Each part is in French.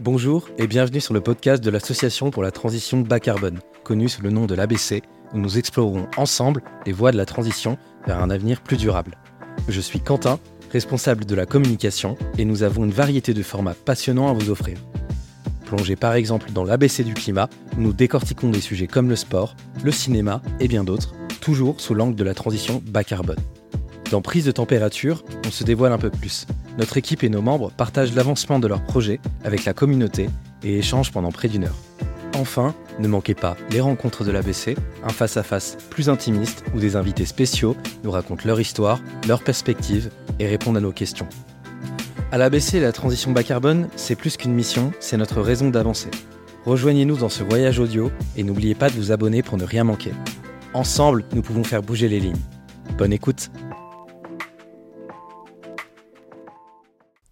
Bonjour et bienvenue sur le podcast de l'Association pour la transition bas carbone, connue sous le nom de l'ABC, où nous explorerons ensemble les voies de la transition vers un avenir plus durable. Je suis Quentin, responsable de la communication, et nous avons une variété de formats passionnants à vous offrir. Plongez par exemple dans l'ABC du climat, où nous décortiquons des sujets comme le sport, le cinéma et bien d'autres, toujours sous l'angle de la transition bas carbone. Dans Prise de température, on se dévoile un peu plus. Notre équipe et nos membres partagent l'avancement de leurs projets avec la communauté et échangent pendant près d'une heure. Enfin, ne manquez pas les rencontres de l'ABC, un face-à-face plus intimiste où des invités spéciaux nous racontent leur histoire, leurs perspectives et répondent à nos questions. À l'ABC, la transition bas carbone, c'est plus qu'une mission, c'est notre raison d'avancer. Rejoignez-nous dans ce voyage audio et n'oubliez pas de vous abonner pour ne rien manquer. Ensemble, nous pouvons faire bouger les lignes. Bonne écoute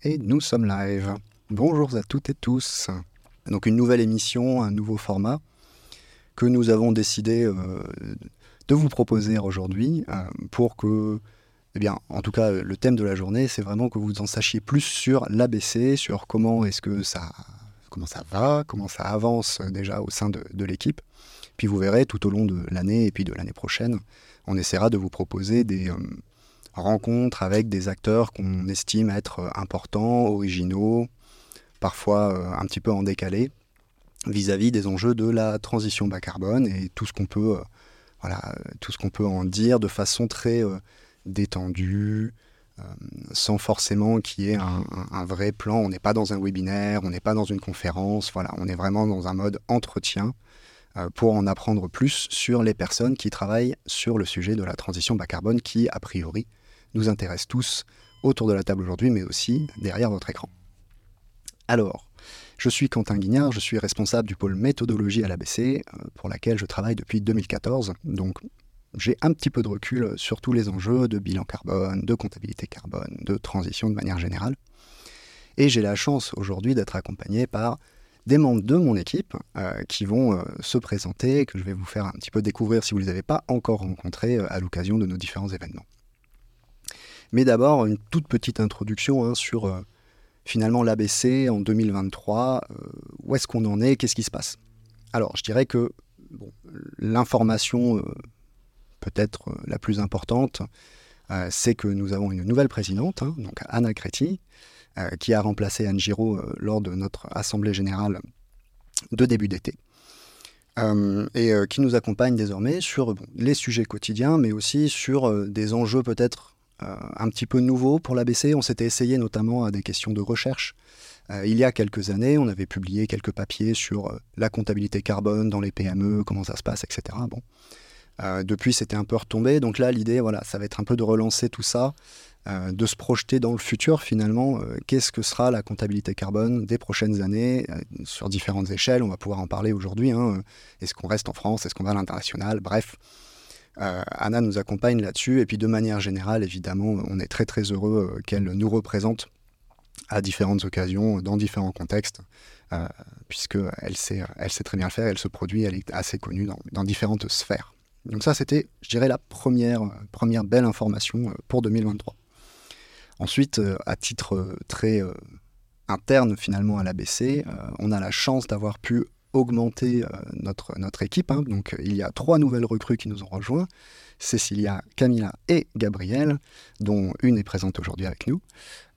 Et nous sommes live. Bonjour à toutes et tous. Donc une nouvelle émission, un nouveau format que nous avons décidé euh, de vous proposer aujourd'hui euh, pour que, eh bien, en tout cas, le thème de la journée, c'est vraiment que vous en sachiez plus sur l'ABC, sur comment est-ce que ça, comment ça va, comment ça avance déjà au sein de, l'équipe. Puis vous verrez tout au long de l'année et puis de l'année prochaine, on essaiera de vous proposer des, euh, rencontre avec des acteurs qu'on estime être euh, importants, originaux, parfois euh, un petit peu en décalé vis-à-vis des enjeux de la transition bas carbone et tout ce qu'on peut, euh, voilà, tout ce qu'on peut en dire de façon très détendue, sans forcément qu'il y ait un, vrai plan. On n'est pas dans un webinaire, on n'est pas dans une conférence, voilà, on est vraiment dans un mode entretien pour en apprendre plus sur les personnes qui travaillent sur le sujet de la transition bas carbone qui, a priori, nous intéresse tous autour de la table aujourd'hui, mais aussi derrière votre écran. Alors, je suis Quentin Guignard, je suis responsable du pôle méthodologie à l'ABC, euh, pour laquelle je travaille depuis 2014. Donc, j'ai un petit peu de recul sur tous les enjeux de bilan carbone, de comptabilité carbone, de transition de manière générale. Et j'ai la chance aujourd'hui d'être accompagné par des membres de mon équipe euh, qui vont euh, se présenter, que je vais vous faire un petit peu découvrir si vous ne les avez pas encore rencontrés à l'occasion de nos différents événements. Mais d'abord, une toute petite introduction hein, sur euh, finalement l'ABC en 2023. Euh, où est-ce qu'on en est Qu'est-ce qui se passe? Alors, je dirais que l'information euh, peut-être la plus importante, c'est que nous avons une nouvelle présidente, hein, donc Anna Creti, qui a remplacé Anne Giraud lors de notre assemblée générale de début d'été. et qui nous accompagne désormais sur les sujets quotidiens, mais aussi sur des enjeux peut-être un petit peu nouveau pour l'ABC. On s'était essayé notamment à des questions de recherche. Euh, il y a quelques années, on avait publié quelques papiers sur euh, la comptabilité carbone dans les PME, comment ça se passe, etc. Bon. depuis, c'était un peu retombé. Donc là, l'idée, voilà, ça va être un peu de relancer tout ça, de se projeter dans le futur finalement. Qu'est-ce que sera la comptabilité carbone des prochaines années sur différentes échelles? On va pouvoir en parler aujourd'hui. Hein. Est-ce qu'on reste en France? Est-ce qu'on va à l'international? Bref, euh, Anna nous accompagne là-dessus. Et puis de manière générale, évidemment, on est très très heureux euh, qu'elle nous représente à différentes occasions, dans différents contextes, euh, puisqu'elle sait, elle sait très bien le faire, elle se produit, elle est assez connue dans, différentes sphères. Donc ça, c'était, je dirais, la première, première belle information pour 2023. Ensuite, à titre très interne finalement à l'ABC, on a la chance d'avoir pu augmenter euh, notre, notre équipe. Hein. Donc il y a trois nouvelles recrues qui nous ont rejoints. Cécilia, Camilla et Gabriel, dont une est présente aujourd'hui avec nous.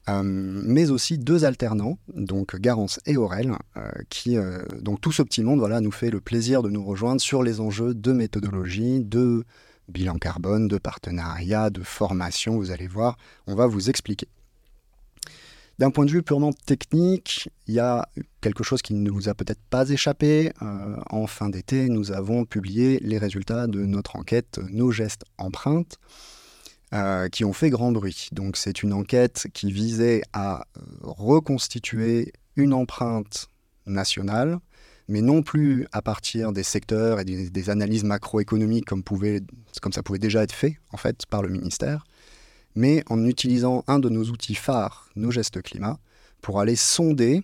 Euh, mais aussi deux alternants, donc Garance et Aurel, euh, qui, donc tout ce petit monde nous fait le plaisir de nous rejoindre sur les enjeux de méthodologie, de bilan carbone, de partenariat, de formation, vous allez voir, on va vous expliquer. D'un point de vue purement technique, il y a quelque chose qui ne vous a peut-être pas échappé. Euh, en fin d'été, nous avons publié les résultats de notre enquête Nos gestes empreintes, euh, qui ont fait grand bruit. Donc c'est une enquête qui visait à euh, reconstituer une empreinte nationale, mais non plus à partir des secteurs et des, analyses macroéconomiques comme, comme ça pouvait déjà être fait en fait par le ministère, mais en utilisant un de nos outils phares, nos gestes climat, pour aller sonder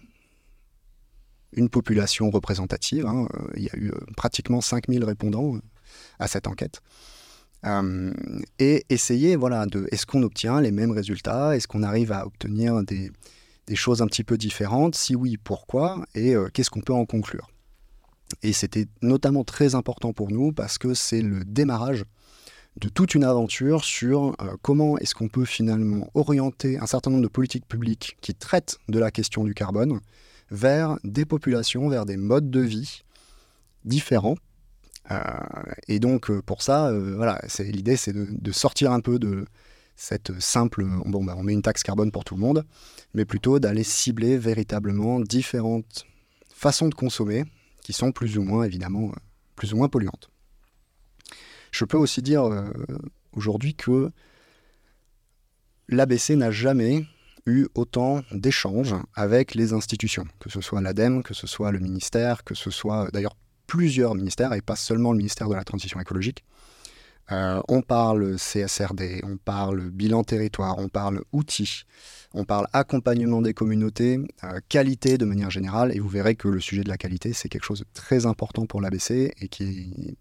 une population représentative. Hein. Euh, il y a eu euh, pratiquement 5000 répondants euh, à cette enquête. et essayer, voilà, de est-ce qu'on obtient les mêmes résultats? Est-ce qu'on arrive à obtenir des, des choses un petit peu différentes? Si oui, pourquoi? Et qu'est-ce qu'on peut en conclure? Et c'était notamment très important pour nous parce que c'est le démarrage de toute une aventure sur comment est-ce qu'on peut finalement orienter un certain nombre de politiques publiques qui traitent de la question du carbone vers des populations, vers des modes de vie différents. Euh, et donc euh, pour ça, euh, voilà, l'idée, c'est de, sortir un peu de cette simple, bon, bah, on met une taxe carbone pour tout le monde, mais plutôt d'aller cibler véritablement différentes façons de consommer qui sont plus ou moins évidemment plus ou moins polluantes. Je peux aussi dire aujourd'hui que l'ABC n'a jamais eu autant d'échanges avec les institutions, que ce soit l'ADEME, que ce soit le ministère, que ce soit d'ailleurs plusieurs ministères et pas seulement le ministère de la Transition écologique. Euh, on parle CSRD, on parle bilan territoire, on parle outils, on parle accompagnement des communautés, euh, qualité de manière générale, et vous verrez que le sujet de la qualité, c'est quelque chose de très important pour l'ABC et qui,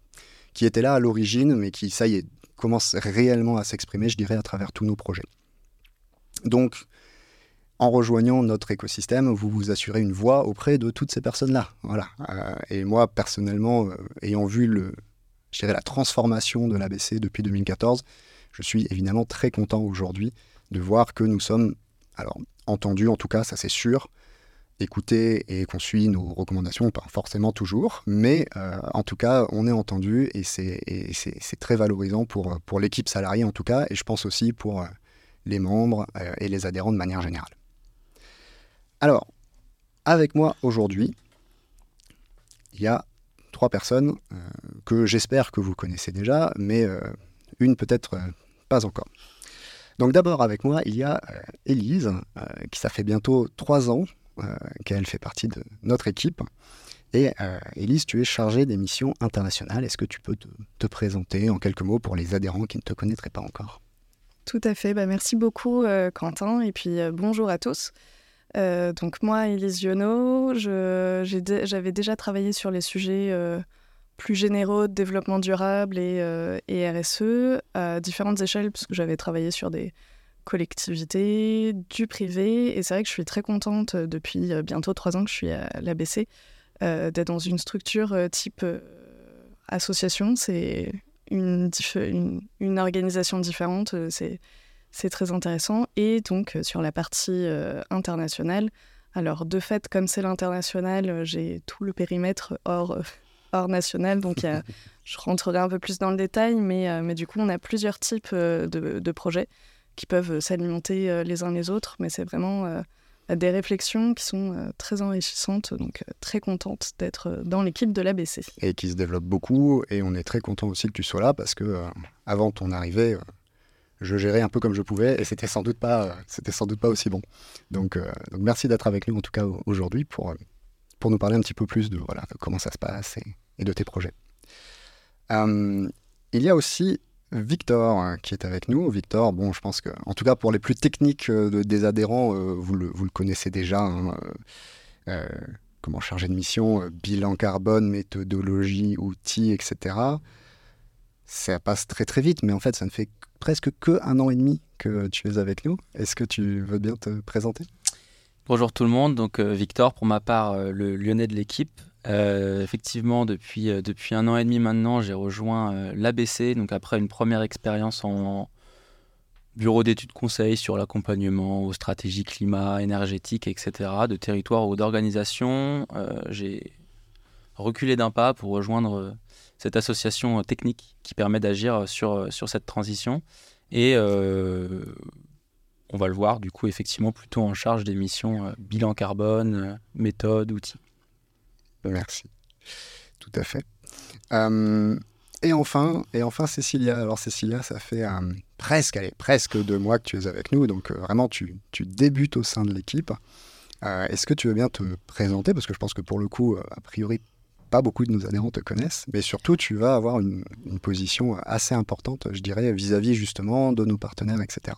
qui était là à l'origine, mais qui, ça y est, commence réellement à s'exprimer, je dirais, à travers tous nos projets. Donc, en rejoignant notre écosystème, vous vous assurez une voix auprès de toutes ces personnes-là. Euh, et moi, personnellement, euh, ayant vu le, je la transformation de l'ABC depuis 2014, je suis évidemment très content aujourd'hui de voir que nous sommes, alors entendus en tout cas, ça c'est sûr, écoutés et qu'on suit nos recommandations, pas forcément toujours, mais euh, en tout cas, on est entendu et c'est très valorisant pour, pour l'équipe salariée en tout cas, et je pense aussi pour les membres et les adhérents de manière générale. Alors, avec moi aujourd'hui, il y a trois personnes euh, que j'espère que vous connaissez déjà, mais euh, une peut-être euh, pas encore. Donc d'abord avec moi, il y a Élise, qui ça fait bientôt trois ans qu'elle fait partie de notre équipe. Et Élise, tu es chargée des missions internationales. Est-ce que tu peux te, présenter en quelques mots pour les adhérents qui ne te connaîtraient pas encore? Tout à fait. Bah, merci beaucoup, Quentin. Et puis bonjour à tous. Euh, donc moi, Elise Giono, j'avais déjà travaillé sur les sujets euh, plus généraux de développement durable et, euh, RSE à différentes échelles, puisque j'avais travaillé sur des collectivités, du privé. Et c'est vrai que je suis très contente depuis bientôt trois ans que je suis à l'ABC d'être dans une structure type association. C'est une, une, organisation différente. C'est c'est très intéressant. Et donc, euh, sur la partie euh, internationale, alors de fait, comme c'est l'international, euh, j'ai tout le périmètre hors, hors national. Donc, je rentrerai un peu plus dans le détail, mais, mais du coup, on a plusieurs types de, de projets qui peuvent s'alimenter les uns les autres. Mais c'est vraiment des réflexions qui sont très enrichissantes, donc très contente d'être dans l'équipe de l'ABC. Et qui se développe beaucoup, et on est très content aussi que tu sois là, parce que avant ton arrivée, je gérais un peu comme je pouvais et c'était sans doute pas, c'était sans doute pas aussi bon. Donc, euh, donc merci d'être avec nous en tout cas aujourd'hui pour, euh, pour nous parler un petit peu plus de, voilà, comment ça se passe et, de tes projets. Euh, il y a aussi Victor qui est avec nous. Victor, bon, je pense que, en tout cas pour les plus techniques des adhérents, vous, le, vous, le, connaissez déjà. Hein, comment charger de mission, bilan carbone, méthodologie, outils, etc. Ça passe très très vite, mais en fait, ça ne fait presque que un an et demi que tu es avec nous. Est-ce que tu veux bien te présenter? Bonjour tout le monde, donc euh, Victor pour ma part, euh, le lyonnais de l'équipe. Euh, effectivement, depuis, depuis un an et demi maintenant, j'ai rejoint l'ABC, donc après une première expérience en, bureau d'études conseil sur l'accompagnement aux stratégies climat, énergétique, etc., de territoire ou d'organisation. j'ai reculé d'un pas pour rejoindre cette association euh, technique qui permet d'agir euh, sur, euh, sur cette transition. Et on va le voir, du coup, effectivement, plutôt en charge des missions bilan carbone, méthode, outils. Merci. Tout à fait. et enfin, et enfin, Cécilia. Alors, Cécilia, ça fait presque, allez, presque deux mois que tu es avec nous, donc vraiment, tu, débutes au sein de l'équipe. Est-ce que tu veux bien te présenter? Parce que je pense que pour le coup, a priori, pas beaucoup de nos adhérents te connaissent, mais surtout tu vas avoir une, position assez importante, je dirais, vis-à-vis justement de nos partenaires, etc.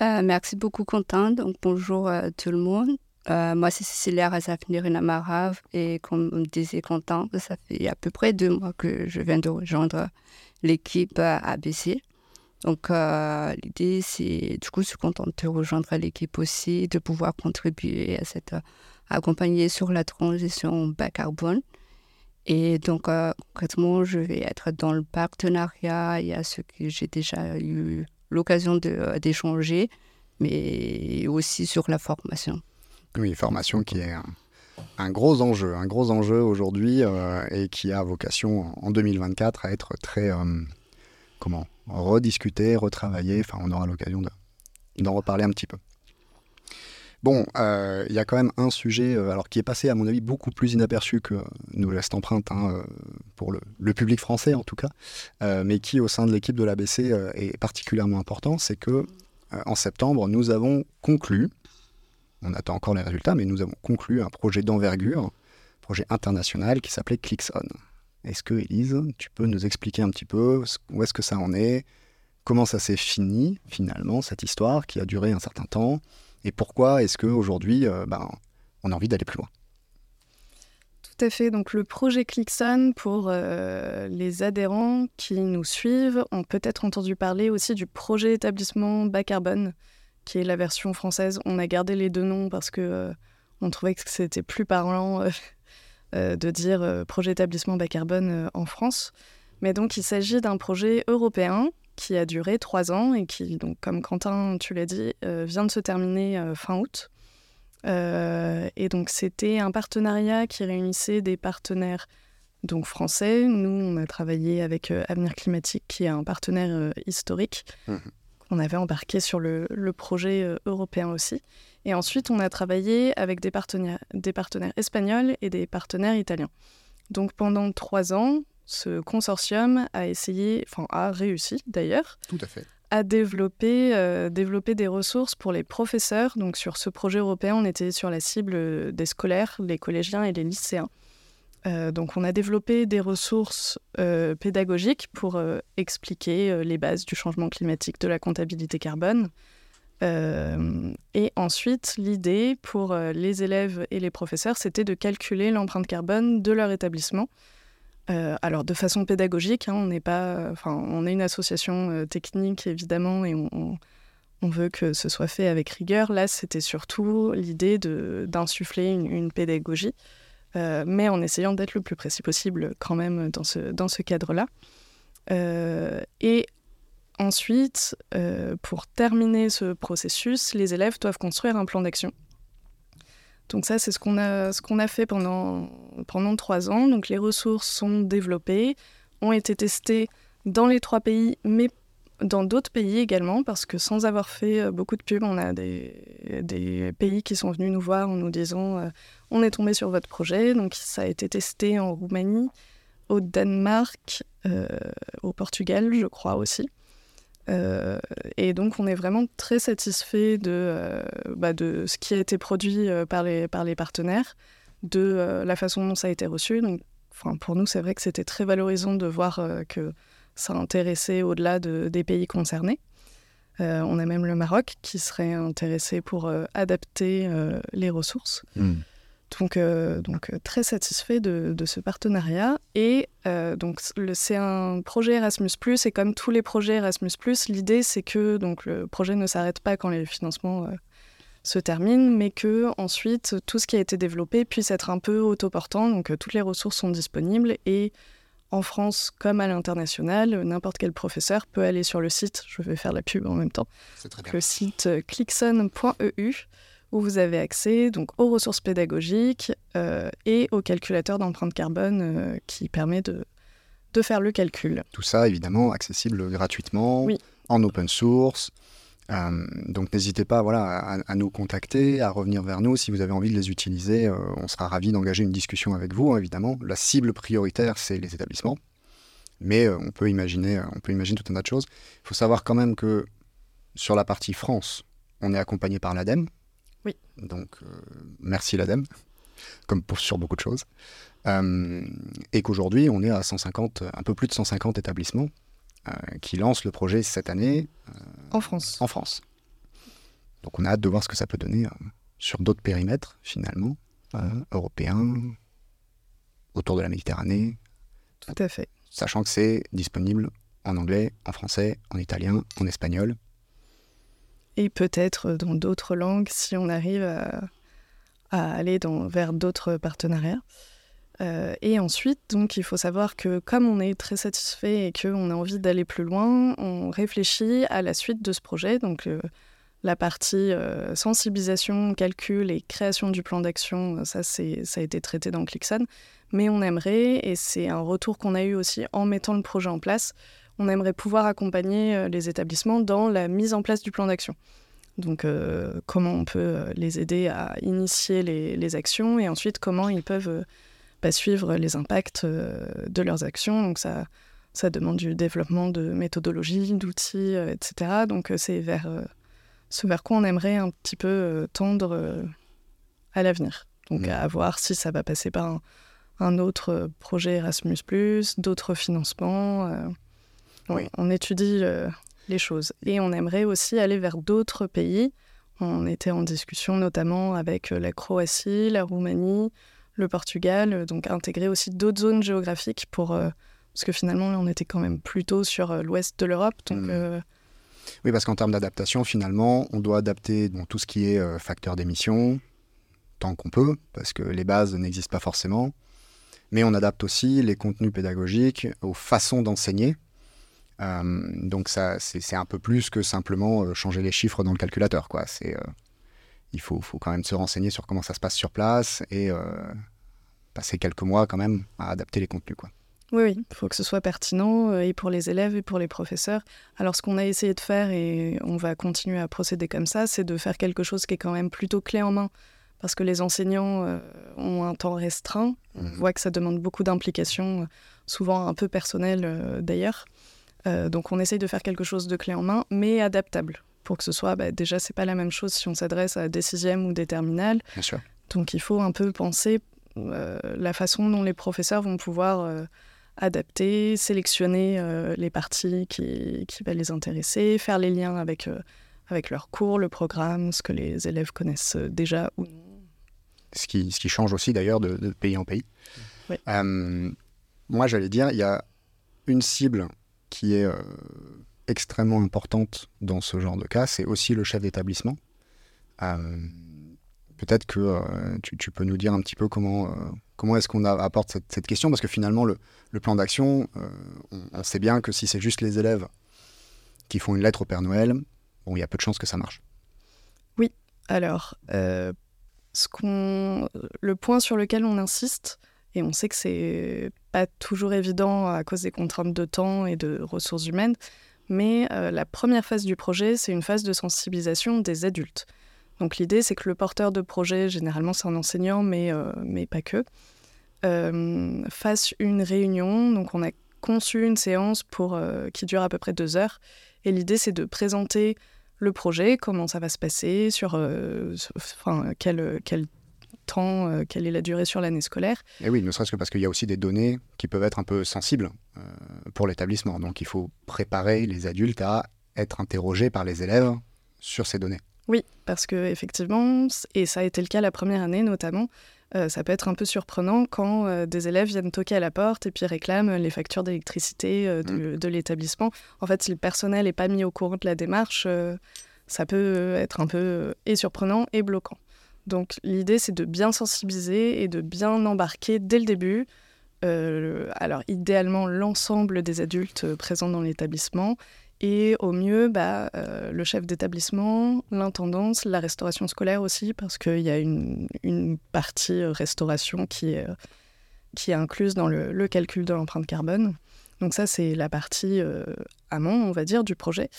Euh, merci beaucoup, Quentin. Donc, bonjour à tout le monde. Euh, moi, c'est Cécilia Razafnirina Marav et comme disait Quentin, ça fait à peu près deux mois que je viens de rejoindre l'équipe ABC. Donc, l'idée, c'est, du coup, je suis contente de rejoindre l'équipe aussi, de pouvoir contribuer à cette, accompagner sur la transition bas carbone. Et donc, concrètement, je vais être dans le partenariat. Il y a ce que j'ai déjà eu l'occasion d'échanger, mais aussi sur la formation. Oui, formation qui est un, gros enjeu, un gros enjeu aujourd'hui euh, et qui a vocation en 2024 à être très, euh, comment, rediscuté, retravaillé. Enfin, on aura l'occasion d'en reparler un petit peu. Bon, euh, il y a quand même un sujet alors qui est passé, à mon avis, beaucoup plus inaperçu que nous laisse empreinte, hein, pour le, public français en tout cas, mais qui, au sein de l'équipe de l'ABC, est particulièrement important. C'est que en septembre, nous avons conclu on attend encore les résultats, mais nous avons conclu un projet d'envergure, projet international qui s'appelait ClicksOn. Est-ce que, Elise, tu peux nous expliquer un petit peu où est-ce que ça en est, comment ça s'est fini finalement, cette histoire qui a duré un certain temps, et pourquoi est-ce qu'aujourd'hui, euh, ben, on a envie d'aller plus loin? Tout à fait. Donc le projet Clixon, pour euh, les adhérents qui nous suivent, ont peut-être entendu parler aussi du projet établissement bas carbone, qui est la version française. On a gardé les deux noms parce que euh, on trouvait que c'était plus parlant euh, euh, de dire projet établissement bas carbone en France. Mais donc il s'agit d'un projet européen qui a duré trois ans et qui, donc, comme Quentin, tu l'as dit, vient de se terminer fin août. et donc c'était un partenariat qui réunissait des partenaires donc français. Nous, on a travaillé avec Avenir Climatique, qui est un partenaire historique, mmh on avait embarqué sur le, projet euh, européen aussi. Et ensuite, on a travaillé avec des partenaires, des partenaires espagnols et des partenaires italiens. Donc pendant trois ans, ce consortium a essayé, enfin a réussi d'ailleurs, Tout à fait. à développer, euh, développer des ressources pour les professeurs. Donc sur ce projet européen, on était sur la cible des scolaires, les collégiens et les lycéens. Euh, donc on a développé des ressources euh, pédagogiques pour euh, expliquer les bases du changement climatique, de la comptabilité carbone. et ensuite, l'idée pour les élèves et les professeurs, c'était de calculer l'empreinte carbone de leur établissement. alors de façon pédagogique, hein, on n'est pas, on est une association technique évidemment et on, veut que ce soit fait avec rigueur. Là, c'était surtout l'idée d'insuffler une, pédagogie. Euh, mais en essayant d'être le plus précis possible quand même dans ce, dans ce cadre-là. Euh, et ensuite, euh, pour terminer ce processus, les élèves doivent construire un plan d'action. Donc ça, c'est ce qu'on a, ce qu'on a fait pendant, pendant trois ans. Donc les ressources sont développées, ont été testées dans les trois pays, mais dans d'autres pays également, parce que sans avoir fait beaucoup de pubs, on a des, pays qui sont venus nous voir en nous disant on est tombé sur votre projet. Donc, ça a été testé en Roumanie, au Danemark, euh, au Portugal, je crois aussi. Euh, et donc, on est vraiment très satisfait de, euh, bah, de ce qui a été produit par, les, par les partenaires, de la façon dont ça a été reçu. Donc, pour nous, c'est vrai que c'était très valorisant de voir que ça intéressait au-delà de, des pays concernés. on a même le Maroc qui serait intéressé pour adapter les ressources. Hmm. Donc, euh, donc euh, très satisfait de, ce partenariat. Et euh, donc c'est un projet Erasmus+, et comme tous les projets Erasmus+, l'idée c'est que donc, le projet ne s'arrête pas quand les financements se terminent, mais que ensuite tout ce qui a été développé puisse être un peu autoportant. Donc toutes les ressources sont disponibles et en France comme à l'international, n'importe quel professeur peut aller sur le site, je vais faire la pub en même temps, le site clickson.eu où vous avez accès donc, aux ressources pédagogiques euh, et au calculateur d'empreinte carbone euh, qui permet de, de faire le calcul. Tout ça, évidemment, accessible gratuitement, en open source. Euh, donc n'hésitez pas voilà, à, nous contacter, à revenir vers nous si vous avez envie de les utiliser. on sera ravis d'engager une discussion avec vous, hein, évidemment. La cible prioritaire, c'est les établissements. Mais on, peut imaginer, on peut imaginer tout un tas de choses. Il faut savoir quand même que sur la partie France, on est accompagné par l'ADEME, oui. Donc, euh, merci l'ADEME, comme pour, sur beaucoup de choses. Euh, et qu'aujourd'hui, on est à 150, un peu plus de 150 établissements euh, qui lancent le projet cette année. en France. En France. Donc, on a hâte de voir ce que ça peut donner sur d'autres périmètres, finalement, européens, autour de la Méditerranée. Tout à fait. Sachant que c'est disponible en anglais, en français, en italien, en espagnol. Et peut-être dans d'autres langues si on arrive à, aller vers d'autres partenariats. Euh, et ensuite, donc, il faut savoir que comme on est très satisfait et qu'on a envie d'aller plus loin, on réfléchit à la suite de ce projet. Donc, euh, la partie euh, sensibilisation, calcul et création du plan d'action, ça, ça a été traité dans Clixon. Mais on aimerait, et c'est un retour qu'on a eu aussi en mettant le projet en place, on aimerait pouvoir accompagner les établissements dans la mise en place du plan d'action. Donc, comment on peut les aider à initier les, les, actions et ensuite comment ils peuvent pas suivre les impacts euh, de leurs actions. Donc ça, ça demande du développement de méthodologies, d'outils, euh, etc. Donc euh, c'est vers ce vers quoi on aimerait un petit peu tendre à l'avenir. Donc mmh. à voir si ça va passer par un, autre projet Erasmus, d'autres financements. oui. On étudie les choses. Et on aimerait aussi aller vers d'autres pays. On était en discussion notamment avec la Croatie, la Roumanie, le Portugal, euh, donc intégrer aussi d'autres zones géographiques pour euh, parce que finalement on était quand même plutôt sur euh, l'ouest de l'Europe, donc. Hmm. Oui, parce qu'en termes d'adaptation, finalement, on doit adapter bon, tout ce qui est facteur d'émission, tant qu'on peut, parce que les bases n'existent pas forcément. Mais on adapte aussi les contenus pédagogiques aux façons d'enseigner. donc ça, c'est un peu plus que simplement changer les chiffres dans le calculateur. Quoi. C'est il faut, faut, quand même se renseigner sur comment ça se passe sur place et euh, passer quelques mois quand même à adapter les contenus. Quoi. Oui, oui, il faut que ce soit pertinent euh, et pour les élèves et pour les professeurs. Alors ce qu'on a essayé de faire, et on va continuer à procéder comme ça, c'est de faire quelque chose qui est quand même plutôt clé en main. Parce que les enseignants euh, ont un temps restreint. On mmh. voit que ça demande beaucoup d'implication, souvent un peu personnelle d'ailleurs. donc on essaye de faire quelque chose de clé en main, mais adaptable pour que ce soit, bah, déjà, c'est pas la même chose si on s'adresse à des sixièmes ou des terminales. Bien sûr. Donc il faut un peu penser euh, la façon dont les professeurs vont pouvoir euh, adapter, sélectionner euh, les parties qui, qui va les intéresser, faire les liens avec, avec leur cours, le programme, ce que les élèves connaissent déjà ou non. Ce qui, ce qui change aussi d'ailleurs de, de, pays en pays. Oui. moi, j'allais dire, il y a une cible qui est extrêmement importante dans ce genre de cas, c'est aussi le chef d'établissement. Euh, peut-être que euh, tu, peux nous dire un petit peu comment, euh, comment est-ce qu'on apporte cette, question, parce que finalement, le, plan d'action, on, sait bien que si c'est juste les élèves qui font une lettre au Père Noël, bon, il y a peu de chances que ça marche. Oui, alors, le point sur lequel on insiste, et on sait que c'est pas toujours évident à cause des contraintes de temps et de ressources humaines, mais euh, la première phase du projet, c'est une phase de sensibilisation des adultes. Donc l'idée, c'est que le porteur de projet, généralement c'est un enseignant, mais, euh, mais pas que, euh, fasse une réunion. Donc on a conçu une séance pour, qui dure à peu près deux heures. Et l'idée, c'est de présenter le projet, comment ça va se passer, sur, enfin, quel, quel temps, euh, quelle est la durée sur l'année scolaire. Et oui, ne serait-ce que parce qu'il y a aussi des données qui peuvent être un peu sensibles euh, pour l'établissement. Donc il faut préparer les adultes à être interrogés par les élèves sur ces données. Oui, parce que effectivement, et ça a été le cas la première année notamment, euh, ça peut être un peu surprenant quand des élèves viennent toquer à la porte et puis réclament les factures d'électricité de, mmh. de l'établissement. En fait, si le personnel n'est pas mis au courant de la démarche, ça peut être un peu et surprenant et bloquant. Donc l'idée, c'est de bien sensibiliser et de bien embarquer dès le début. Euh, alors idéalement l'ensemble des adultes euh, présents dans l'établissement et au mieux bah, euh, le chef d'établissement, l'intendance, la restauration scolaire aussi parce qu'il y a une, partie restauration qui est, incluse dans le, le calcul de l'empreinte carbone. Donc ça c'est la partie amont on va dire du projet.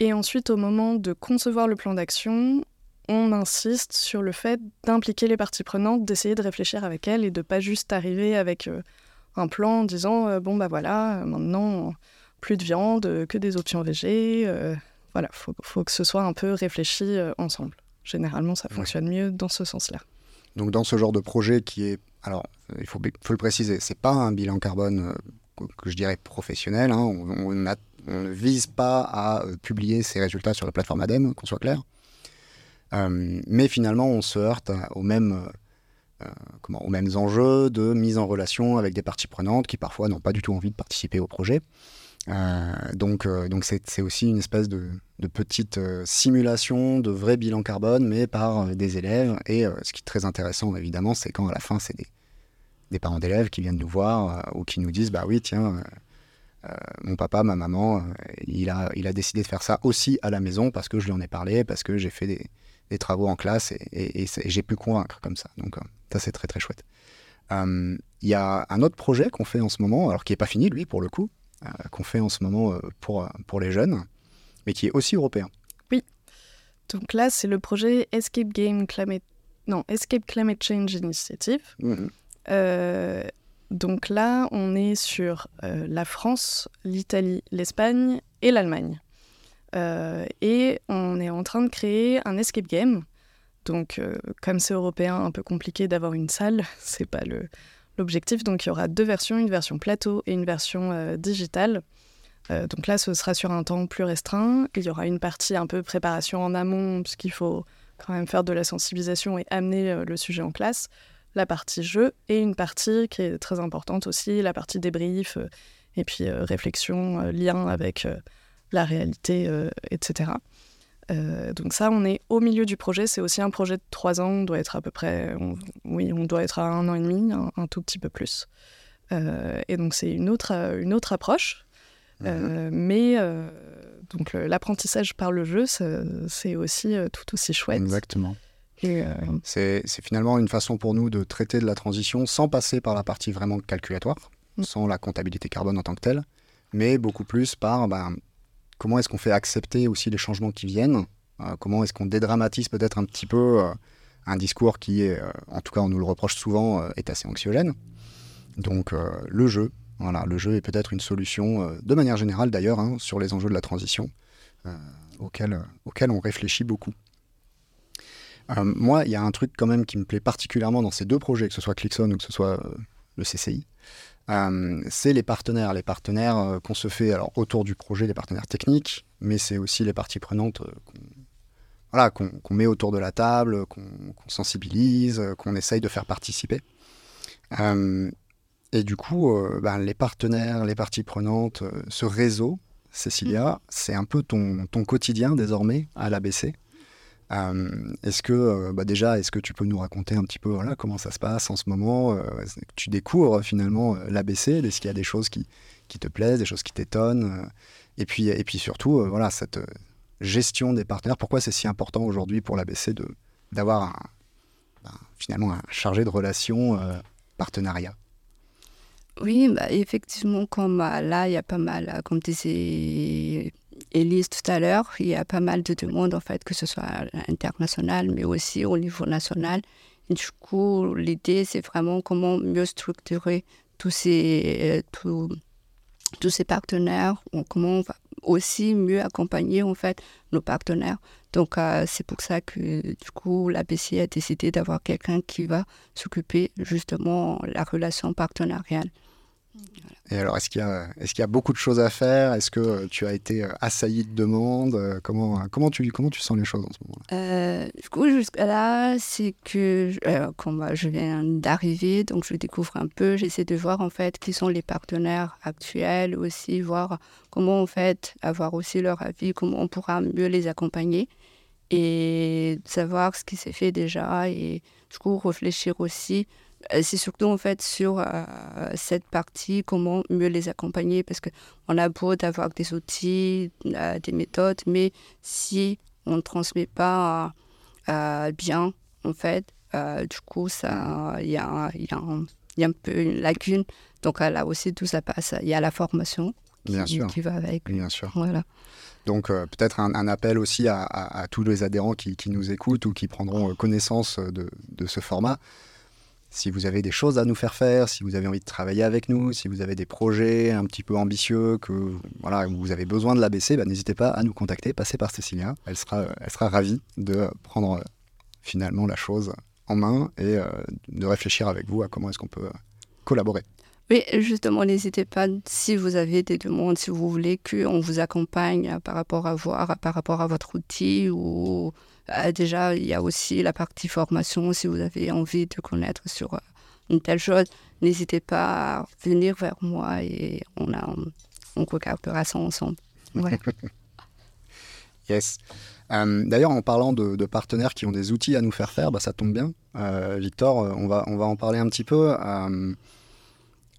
Et ensuite au moment de concevoir le plan d'action, on insiste sur le fait d'impliquer les parties prenantes, d'essayer de réfléchir avec elles et de pas juste arriver avec euh, un plan en disant euh, bon bah voilà euh, maintenant plus de viande que des options végé voilà faut, faut que ce soit un peu réfléchi ensemble. Généralement ça fonctionne mieux dans ce sens-là. Donc dans ce genre de projet qui est alors il faut, faut le préciser c'est pas un bilan carbone que, je dirais professionnel hein. on, ne vise pas à publier ces résultats sur la plateforme ADEME qu'on soit clair mais finalement, on se heurte aux mêmes, euh, comment, aux mêmes enjeux de mise en relation avec des parties prenantes qui parfois n'ont pas du tout envie de participer au projet. donc, donc c'est aussi une espèce de, de petite simulation de vrai bilan carbone, mais par des élèves. Et ce qui est très intéressant, évidemment, c'est quand à la fin, c'est des, des parents d'élèves qui viennent nous voir ou qui nous disent Bah oui, tiens, mon papa, ma maman, il, a, il a décidé de faire ça aussi à la maison parce que je lui en ai parlé, parce que j'ai fait des, des travaux en classe et, j'ai pu convaincre comme ça. Donc euh, ça c'est très très chouette. Euh, il y a un autre projet qu'on fait en ce moment, alors qui n'est pas fini lui pour le coup, euh, qu'on fait en ce moment pour, pour les jeunes, mais qui est aussi européen. Oui. Donc là c'est le projet Escape Game Climate, non, Escape Climate Change Initiative. Mhm. donc là, on est sur la France, l'Italie, l'Espagne et l'Allemagne. Euh, et on est en train de créer un escape game. Donc, euh, comme c'est européen, un peu compliqué d'avoir une salle, c'est pas l'objectif. Donc, il y aura deux versions, une version plateau et une version euh, digitale. donc là, ce sera sur un temps plus restreint. Il y aura une partie un peu préparation en amont, puisqu'il faut quand même faire de la sensibilisation et amener le sujet en classe. La partie jeu et une partie qui est très importante aussi, la partie débrief et puis réflexion, lien avec la réalité, euh, etc. Euh, donc ça, on est au milieu du projet. C'est aussi un projet de trois ans. On doit être à peu près, oui, on doit être à un an et demi, un, tout petit peu plus. Euh, et donc c'est une autre, une autre approche. Mhm. mais donc l'apprentissage par le jeu, c'est aussi tout aussi chouette. Exactement. C'est finalement une façon pour nous de traiter de la transition sans passer par la partie vraiment calculatoire, mm. sans la comptabilité carbone en tant que telle, mais beaucoup plus par ben, comment est-ce qu'on fait accepter aussi les changements qui viennent euh, Comment est-ce qu'on dédramatise peut-être un petit peu euh, un discours qui euh, en tout cas on nous le reproche souvent, est assez anxiogène Donc le jeu, voilà, le jeu est peut-être une solution, de manière générale d'ailleurs, hein, sur les enjeux de la transition, auxquels, on réfléchit beaucoup. moi, il y a un truc quand même qui me plaît particulièrement dans ces deux projets, que ce soit Clixon ou que ce soit le CCI, euh, c'est les partenaires, les partenaires euh, qu'on se fait alors, autour du projet, les partenaires techniques, mais c'est aussi les parties prenantes euh, qu'on voilà, met autour de la table, qu'on sensibilise, qu'on essaye de faire participer. et du coup, ben, les partenaires, les parties prenantes, ce réseau, Cécilia, mmh. c'est un peu ton, ton quotidien désormais à l'ABC. Euh, est-ce que, euh, bah déjà, est-ce que tu peux nous raconter un petit peu comment ça se passe en ce moment euh, Tu découvres finalement l'ABC, est-ce qu'il y a des choses qui, te plaisent, des choses qui t'étonnent et, puis, et puis surtout, voilà, cette gestion des partenaires, pourquoi c'est si important aujourd'hui pour l'ABC d'avoir ben, finalement un chargé de relations partenariat? Oui, bah, effectivement, comme là, il y a pas mal, comme tu disais, Elise tout à l'heure, il y a pas mal de demandes, en fait, que ce soit international, mais aussi au niveau national. du coup, l'idée, c'est vraiment comment mieux structurer tous ces, tous, tous ces partenaires, comment on va aussi mieux accompagner, en fait, nos partenaires. Donc, euh, c'est pour ça que, du coup, l'ABC a décidé d'avoir quelqu'un qui va s'occuper justement de la relation partenariale. Et alors, est-ce qu'il y, a, beaucoup de choses à faire? Est-ce que euh, tu as été euh, assailli de demandes? Euh, comment, tu, sens les choses en ce moment-là? Du coup, jusqu'à là, c'est que quand je viens d'arriver, donc je découvre un peu, j'essaie de voir en fait qui sont les partenaires actuels aussi, voir comment en fait avoir aussi leur avis, comment on pourra mieux les accompagner et savoir ce qui s'est fait déjà et du coup réfléchir aussi c'est surtout en fait sur euh, cette partie, comment mieux les accompagner, parce qu'on a beau d'avoir des outils, euh, des méthodes, mais si on ne transmet pas bien, en fait, du coup, il y a, y, a un peu une lacune. Donc là aussi, tout ça passe. Il y a la formation bien qui, sûr. qui va avec. Bien sûr. Voilà. Donc peut-être un, appel aussi à, tous les adhérents qui, nous écoutent ou qui prendront connaissance de, de ce format. Si vous avez des choses à nous faire faire, si vous avez envie de travailler avec nous, si vous avez des projets un petit peu ambitieux, que voilà, vous avez besoin de l'ABC, bah, n'hésitez pas à nous contacter, passez par Cécilia. Elle sera, elle sera ravie de prendre euh, finalement la chose en main et euh, de réfléchir avec vous à comment est-ce qu'on peut euh, collaborer. Oui, justement, n'hésitez pas si vous avez des demandes, si vous voulez qu'on vous accompagne par rapport à voir, par rapport à votre outil ou déjà, il y a aussi la partie formation. Si vous avez envie de connaître sur euh, une telle chose, n'hésitez pas à venir vers moi et on a on regardera ça ensemble. Voilà. yes. D'ailleurs, en parlant de, partenaires qui ont des outils à nous faire faire, bah, ça tombe bien. Victor, on va, on va en parler un petit peu.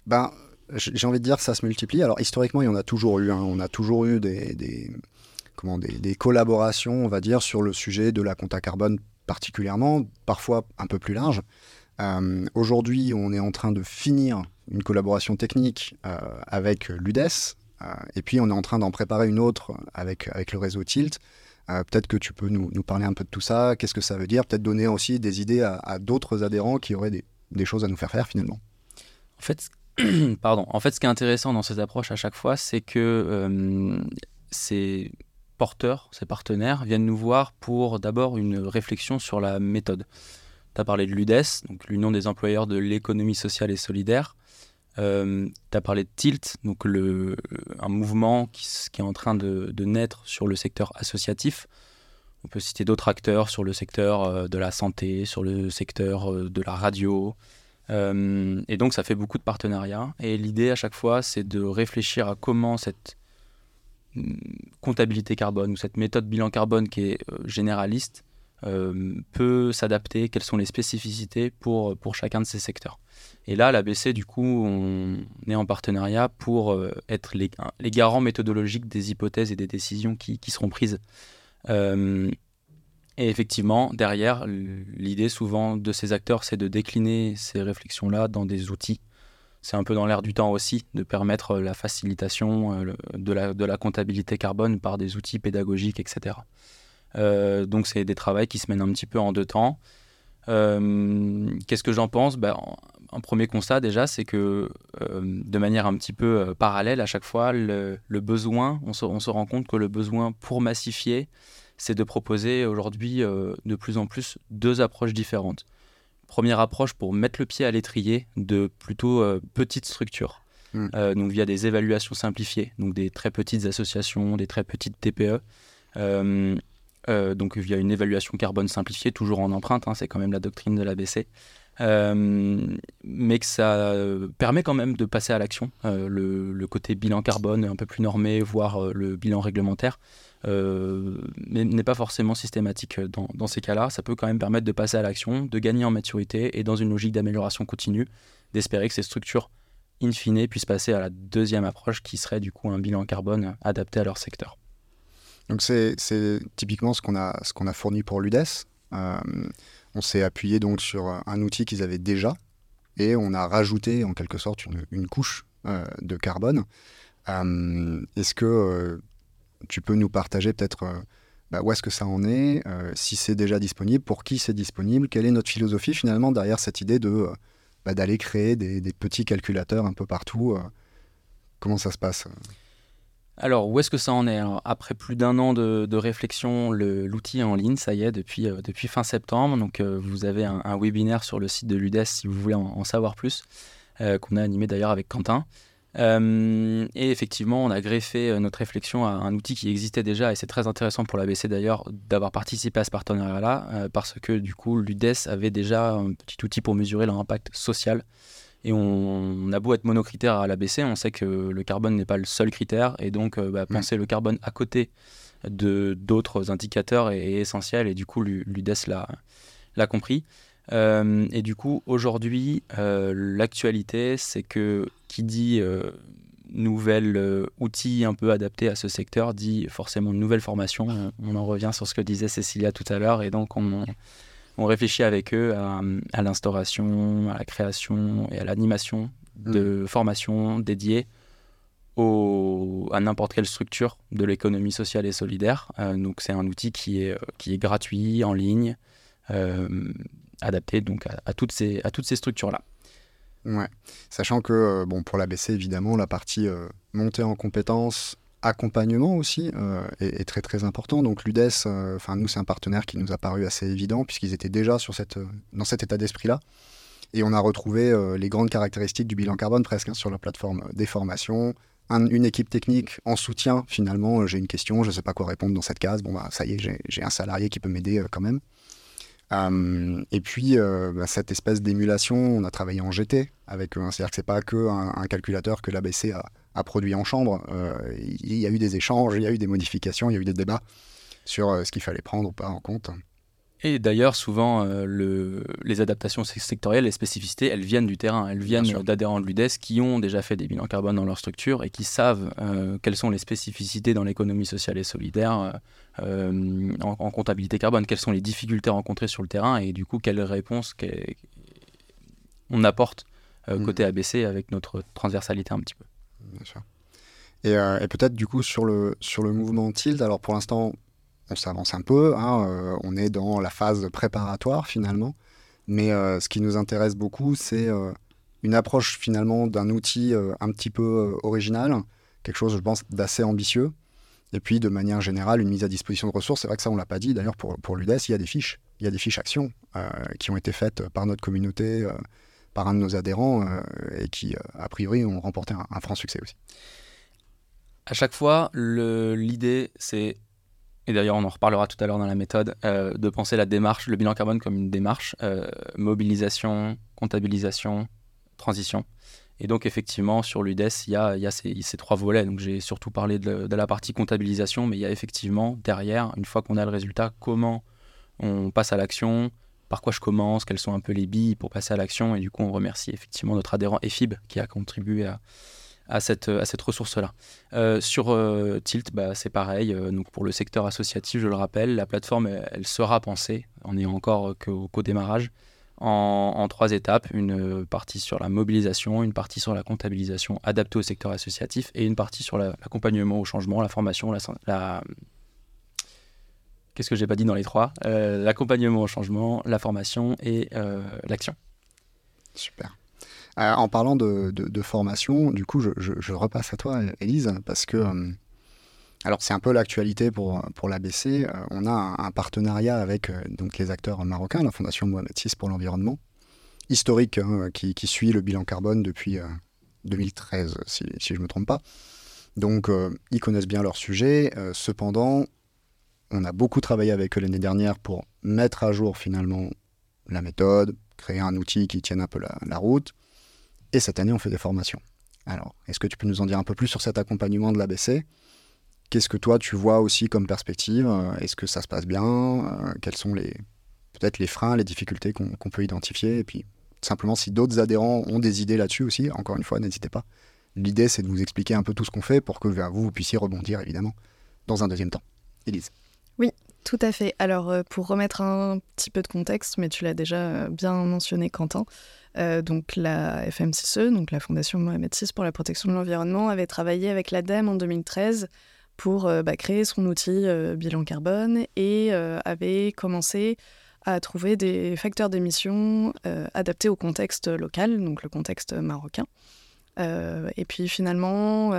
ben, j'ai envie de dire, ça se multiplie. Alors, historiquement, il y en a toujours eu. Hein. On a toujours eu des, des, collaborations, on va dire, sur le sujet de la compta carbone particulièrement, parfois un peu plus large. Euh, aujourd'hui, on est en train de finir une collaboration technique euh, avec l'UDES, euh, et puis on est en train d'en préparer une autre avec, avec le réseau Tilt. peut-être que tu peux nous, nous, parler un peu de tout ça, qu'est-ce que ça veut dire, peut-être donner aussi des idées à, d'autres adhérents qui auraient des, des, choses à nous faire faire finalement. En fait, pardon, en fait, ce qui est intéressant dans cette approche à chaque fois, c'est que c'est porteurs, ces partenaires, viennent nous voir pour d'abord une réflexion sur la méthode. Tu as parlé de l'UDES, donc l'Union des employeurs de l'économie sociale et solidaire. Euh, tu as parlé de TILT, donc le, un mouvement qui, qui, est en train de, naître sur le secteur associatif. On peut citer d'autres acteurs sur le secteur euh, de la santé, sur le secteur euh, de la radio. et donc ça fait beaucoup de partenariats. Et l'idée à chaque fois, c'est de réfléchir à comment cette comptabilité carbone ou cette méthode bilan carbone qui est euh, généraliste euh, peut s'adapter, quelles sont les spécificités pour, chacun de ces secteurs. Et là, l'ABC, du coup, on est en partenariat pour euh, être les, garants méthodologiques des hypothèses et des décisions qui, qui seront prises. et effectivement, derrière, l'idée souvent de ces acteurs, c'est de décliner ces réflexions-là dans des outils c'est un peu dans l'air du temps aussi de permettre euh, la facilitation euh, de la, de la comptabilité carbone par des outils pédagogiques, etc. Euh, donc c'est des travaux qui se mènent un petit peu en deux temps. Qu'est-ce que j'en pense? Ben, Un premier constat déjà, c'est que de manière un petit peu parallèle à chaque fois, le, besoin, on se, on se, rend compte que le besoin pour massifier, c'est de proposer aujourd'hui de plus en plus deux approches différentes première approche pour mettre le pied à l'étrier de plutôt euh, petites structures. Hmm. Euh, donc via des évaluations simplifiées, donc des très petites associations, des très petites TPE. Euh, donc via une évaluation carbone simplifiée, toujours en empreinte, hein, c'est quand même la doctrine de l'ABC. Mais que ça permet quand même de passer à l'action. le, côté bilan carbone un peu plus normé, voire le bilan réglementaire, euh, n'est pas forcément systématique dans, ces cas-là. Ça peut quand même permettre de passer à l'action, de gagner en maturité et dans une logique d'amélioration continue, d'espérer que ces structures, in fine, puissent passer à la deuxième approche qui serait du coup un bilan carbone adapté à leur secteur. Donc c'est typiquement ce qu'on a, qu'on a fourni pour l'UDES. Euh, on s'est appuyé donc sur un outil qu'ils avaient déjà et on a rajouté en quelque sorte une, couche euh, de carbone. Est-ce que tu peux nous partager peut-être euh, bah, où est-ce que ça en est, euh, si c'est déjà disponible, pour qui c'est disponible, quelle est notre philosophie finalement derrière cette idée de euh, bah, d'aller créer des, petits calculateurs un peu partout. comment ça se passe? Alors, où est-ce que ça en est? Après plus d'un an de, réflexion, l'outil est en ligne, ça y est, depuis, depuis fin septembre. Donc, vous avez un, webinaire sur le site de l'UDES si vous voulez en savoir plus, qu'on a animé d'ailleurs avec Quentin. Euh, et effectivement, on a greffé euh, notre réflexion à un outil qui existait déjà, et c'est très intéressant pour l'ABC d'ailleurs d'avoir participé à ce partenariat-là, euh, parce que du coup, l'UDES avait déjà un petit outil pour mesurer leur impact social. Et on, a beau être monocritère à l'ABC, on sait que le carbone n'est pas le seul critère, et donc bah, mm. penser le carbone à côté de d'autres indicateurs est, est, essentiel, et du coup, l'UDES l'a compris. Euh, et du coup, aujourd'hui, euh, l'actualité, c'est que qui dit euh, nouvel outil un peu adapté à ce secteur dit forcément une nouvelle formation. On en revient sur ce que disait Cécilia tout à l'heure, et donc on, on, réfléchit avec eux à, l'instauration, à la création et à l'animation de mmh. formations dédiées au, à n'importe quelle structure de l'économie sociale et solidaire. donc c'est un outil qui est, qui est gratuit, en ligne, adapté donc à, toutes ces, à toutes ces structures-là. Ouais. Sachant que euh, bon, pour l'ABC, évidemment, la partie euh, montée en compétences, accompagnement aussi euh, est, très très important. Donc l'UDES, enfin nous, c'est un partenaire qui nous a paru assez évident puisqu'ils étaient déjà sur cette, dans cet état d'esprit-là. Et on a retrouvé les grandes caractéristiques du bilan carbone presque hein, sur la plateforme des formations, une équipe technique en soutien. Finalement, j'ai une question, je ne sais pas quoi répondre dans cette case. Bon, bah, ça y est, j'ai un salarié qui peut m'aider quand même. Euh, et puis, euh, bah, cette espèce d'émulation, on a travaillé en GT avec. Hein. C'est-à-dire que c'est pas que un, calculateur que l'ABC a, a produit en chambre. il y a eu des échanges, il y a eu des modifications, il y a eu des débats sur ce qu'il fallait prendre ou pas en compte. Et d'ailleurs, souvent, le, les adaptations sectorielles, les spécificités, elles viennent du terrain, elles viennent d'adhérents de l'UDES qui ont déjà fait des bilans carbone dans leur structure et qui savent quelles sont les spécificités dans l'économie sociale et solidaire en, en, comptabilité carbone, quelles sont les difficultés rencontrées sur le terrain et du coup, quelles réponses on apporte euh, mm. côté ABC avec notre transversalité un petit peu. Euh, et peut-être du coup sur le, sur le mouvement Tilt, alors pour l'instant on s'avance un peu, hein, euh, on est dans la phase préparatoire finalement, mais ce qui nous intéresse beaucoup c'est une approche finalement d'un outil un petit peu original, quelque chose je pense d'assez ambitieux, et puis de manière générale une mise à disposition de ressources, c'est vrai que ça on l'a pas dit. D'ailleurs pour, pour l'UDES, il y a des fiches, il y a des fiches actions qui ont été faites par notre communauté par un de nos adhérents euh, et qui, euh, a priori, ont remporté un, franc succès aussi. À chaque fois, l'idée, c'est, et d'ailleurs on en reparlera tout à l'heure dans la méthode, euh, de penser la démarche, le bilan carbone comme une démarche, mobilisation, comptabilisation, transition. Et donc, effectivement, sur l'UDES, il y a, ces, trois volets. Donc, j'ai surtout parlé de, la partie comptabilisation, mais il y a effectivement derrière, une fois qu'on a le résultat, comment on passe à l'action, par quoi je commence, quelles sont un peu les billes pour passer à l'action. Et du coup, on remercie effectivement notre adhérent EFIB qui a contribué à, cette, à cette ressource-là. Euh, sur euh, Tilt, bah, c'est pareil. Euh, donc pour le secteur associatif, je le rappelle, la plateforme, elle, sera pensée, on est encore qu'au démarrage, en, trois étapes. Une partie sur la mobilisation, une partie sur la comptabilisation adaptée au secteur associatif et une partie sur l'accompagnement au changement, la formation, la, la Qu'est-ce que j'ai pas dit dans les trois? Euh, L'accompagnement au changement, la formation et euh, l'action. Super. Euh, en parlant de, formation, du coup, je, repasse à toi, Elise, parce que alors c'est un peu l'actualité pour, pour l'ABC. on a un, partenariat avec donc les acteurs marocains, la Fondation Mohamed pour l'environnement, historique, hein, qui, suit le bilan carbone depuis 2013, si, si je ne me trompe pas. Donc, ils connaissent bien leur sujet. cependant, on a beaucoup travaillé avec eux l'année dernière pour mettre à jour finalement la méthode, créer un outil qui tienne un peu la, route. Et cette année, on fait des formations. Alors, est-ce que tu peux nous en dire un peu plus sur cet accompagnement de l'ABC Qu'est-ce que toi, tu vois aussi comme perspective? Est-ce que ça se passe bien? Euh, Quels sont les peut-être les freins, les difficultés qu'on peut identifier? Et puis, simplement, si d'autres adhérents ont des idées là-dessus aussi, encore une fois, n'hésitez pas. L'idée, c'est de vous expliquer un peu tout ce qu'on fait pour que vous, vous puissiez rebondir, évidemment, dans un deuxième temps. Élise. Oui, tout à fait. Alors, euh, pour remettre un petit peu de contexte, mais tu l'as déjà euh, bien mentionné, Quentin, euh, donc la FMCE, donc la Fondation Mohamed VI pour la protection de l'environnement, avait travaillé avec l'ADEME en 2013 pour bah, créer son outil bilan carbone et avait commencé à trouver des facteurs d'émission adaptés au contexte local, donc le contexte marocain. et puis finalement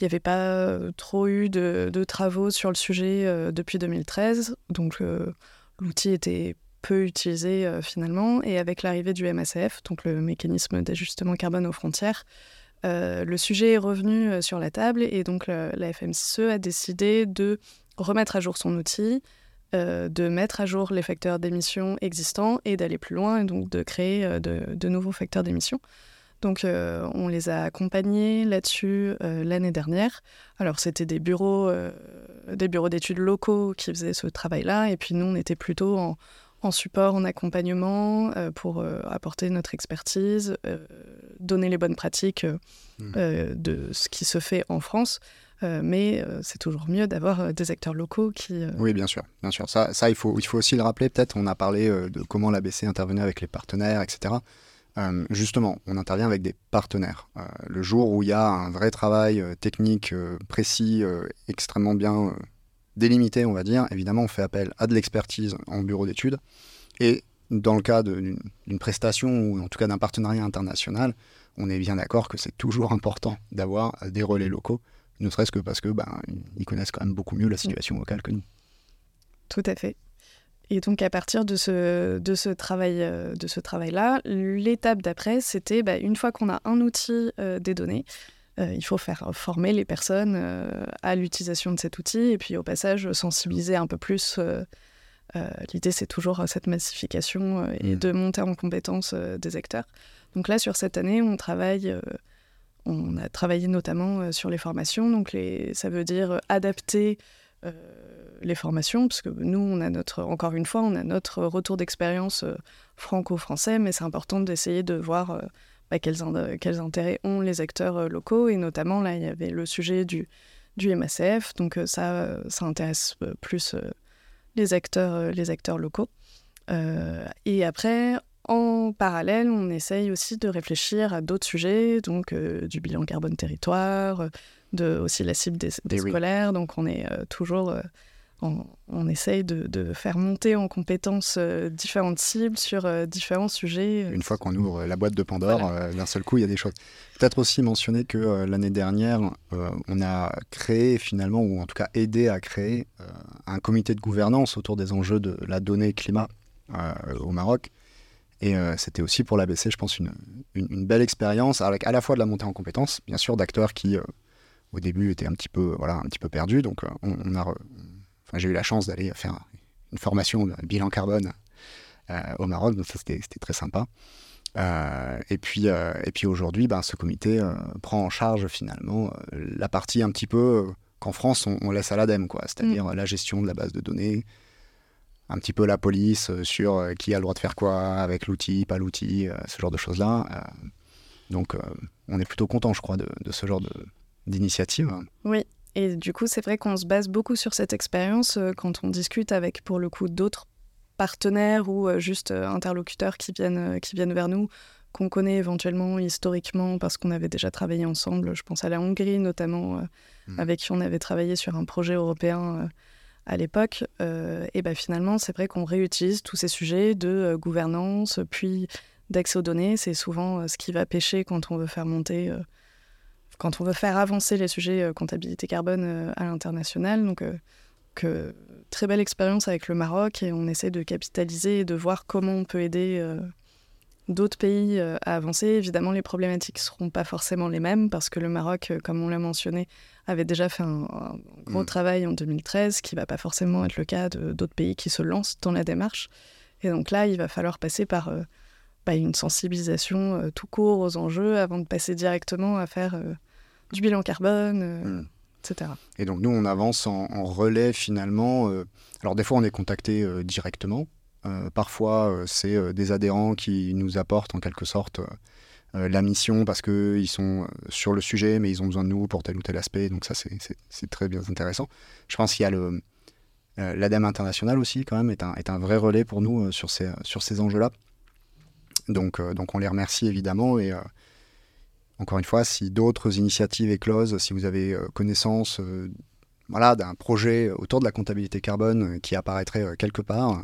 il n'y avait pas euh, trop eu de, travaux sur le sujet euh, depuis 2013, donc euh, l'outil était peu utilisé finalement. Et avec l'arrivée du MACF, donc le mécanisme d'ajustement carbone aux frontières, le sujet est revenu sur la table et donc la, FMCE a décidé de remettre à jour son outil, de mettre à jour les facteurs d'émission existants et d'aller plus loin et donc de créer de nouveaux facteurs d'émission. Donc euh, on les a accompagnés là-dessus euh, l'année dernière. Alors c'était des bureaux, euh, des bureaux d'études locaux qui faisaient ce travail-là, et puis nous on était plutôt en, support, en accompagnement pour apporter notre expertise, donner les bonnes pratiques mmh. de ce qui se fait en France. mais c'est toujours mieux d'avoir des acteurs locaux qui... Oui, bien sûr, bien sûr. Ça, ça il, faut, il faut aussi le rappeler, peut-être, on a parlé de comment l'ABC intervenait avec les partenaires, etc. Euh, justement, on intervient avec des partenaires. Euh, le jour où il y a un vrai travail euh, technique précis, extrêmement bien délimité, on va dire, évidemment, on fait appel à de l'expertise en bureau d'études. Et dans le cas d'une prestation ou en tout cas d'un partenariat international, on est bien d'accord que c'est toujours important d'avoir des relais locaux, ne serait-ce que parce que ben, ils connaissent quand même beaucoup mieux la situation locale que nous. Tout à fait. Et donc à partir de ce, de ce travail euh, de ce travail-là, l'étape d'après, c'était bah, une fois qu'on a un outil euh, des données, euh, il faut faire former les personnes à l'utilisation de cet outil et puis au passage sensibiliser un peu plus. L'idée, c'est toujours cette massification et mmh. de monter en compétence des acteurs. Donc là, sur cette année, on travaille on a travaillé notamment sur les formations, donc les, ça veut dire adapter les formations, parce que nous, on a notre, encore une fois, on a notre retour d'expérience franco-français, mais c'est important d'essayer de voir bah, quels, quels, intérêts ont les acteurs locaux, et notamment là, il y avait le sujet du, du MACF, donc ça, ça intéresse plus les acteurs, les acteurs locaux. et après, en parallèle, on essaye aussi de réfléchir à d'autres sujets, donc euh, du bilan carbone territoire, euh, de aussi la cible des, scolaires. Donc on est euh, toujours, on, essaye de, faire monter en compétences différentes cibles sur différents sujets. Une fois qu'on ouvre la boîte de Pandore, d'un seul coup, il y a des choses. Peut-être aussi mentionner que l'année dernière, on a créé finalement, ou en tout cas aidé à créer, un comité de gouvernance autour des enjeux de la donnée climat au Maroc et euh, c'était aussi pour l'ABC, je pense, une, une, belle expérience avec à la fois de la montée en compétences, bien sûr, d'acteurs qui, euh, au début, étaient un petit peu, voilà, un petit peu perdus. Donc, euh, on, a, j'ai eu la chance d'aller faire une formation de bilan carbone au Maroc, donc ça, c'était, très sympa. et puis, et puis aujourd'hui, ben, ce comité prend en charge finalement la partie un petit peu qu'en France, on, laisse à l'ADEME, quoi, c'est-à-dire mm. la gestion de la base de données, un petit peu la police euh, sur euh, qui a le droit de faire quoi avec l'outil, pas l'outil, euh, ce genre de choses-là. donc on est plutôt content, je crois, de, ce genre d'initiative. Oui, et du coup, c'est vrai qu'on se base beaucoup sur cette expérience quand on discute avec, pour le coup, d'autres partenaires ou juste interlocuteurs qui viennent, qui viennent vers nous, qu'on connaît éventuellement historiquement parce qu'on avait déjà travaillé ensemble. Je pense à la Hongrie notamment, mmh. avec qui on avait travaillé sur un projet européen à l'époque, euh, et ben finalement, c'est vrai qu'on réutilise tous ces sujets de euh, gouvernance, puis d'accès aux données. C'est souvent euh, ce qui va pêcher quand on veut faire monter, quand on veut faire avancer les sujets comptabilité carbone à l'international. Donc, que très belle expérience avec le Maroc et on essaie de capitaliser et de voir comment on peut aider d'autres pays à avancer. Évidemment, les problématiques ne seront pas forcément les mêmes parce que le Maroc, comme on l'a mentionné, avait déjà fait un, gros mm. travail en 2013, qui ne va pas forcément être le cas d'autres pays qui se lancent dans la démarche. Et donc là, il va falloir passer par euh, bah, une sensibilisation euh, tout court aux enjeux avant de passer directement à faire euh, du bilan carbone, mm. etc. Et donc nous, on avance en, en relais finalement. alors des fois, on est contacté directement. parfois, c'est des adhérents qui nous apportent en quelque sorte euh, la mission parce qu'ils sont euh, sur le sujet, mais ils ont besoin de nous pour tel ou tel aspect. Donc ça, c'est très bien intéressant. Je pense qu'il y a le... Euh, L'ADEME international aussi, quand même, est un, est un vrai relais pour nous sur ces, sur ces enjeux-là. Donc, donc on les remercie évidemment. Et encore une fois, si d'autres initiatives éclosent, si vous avez connaissance voilà, d'un projet autour de la comptabilité carbone qui apparaîtrait quelque part,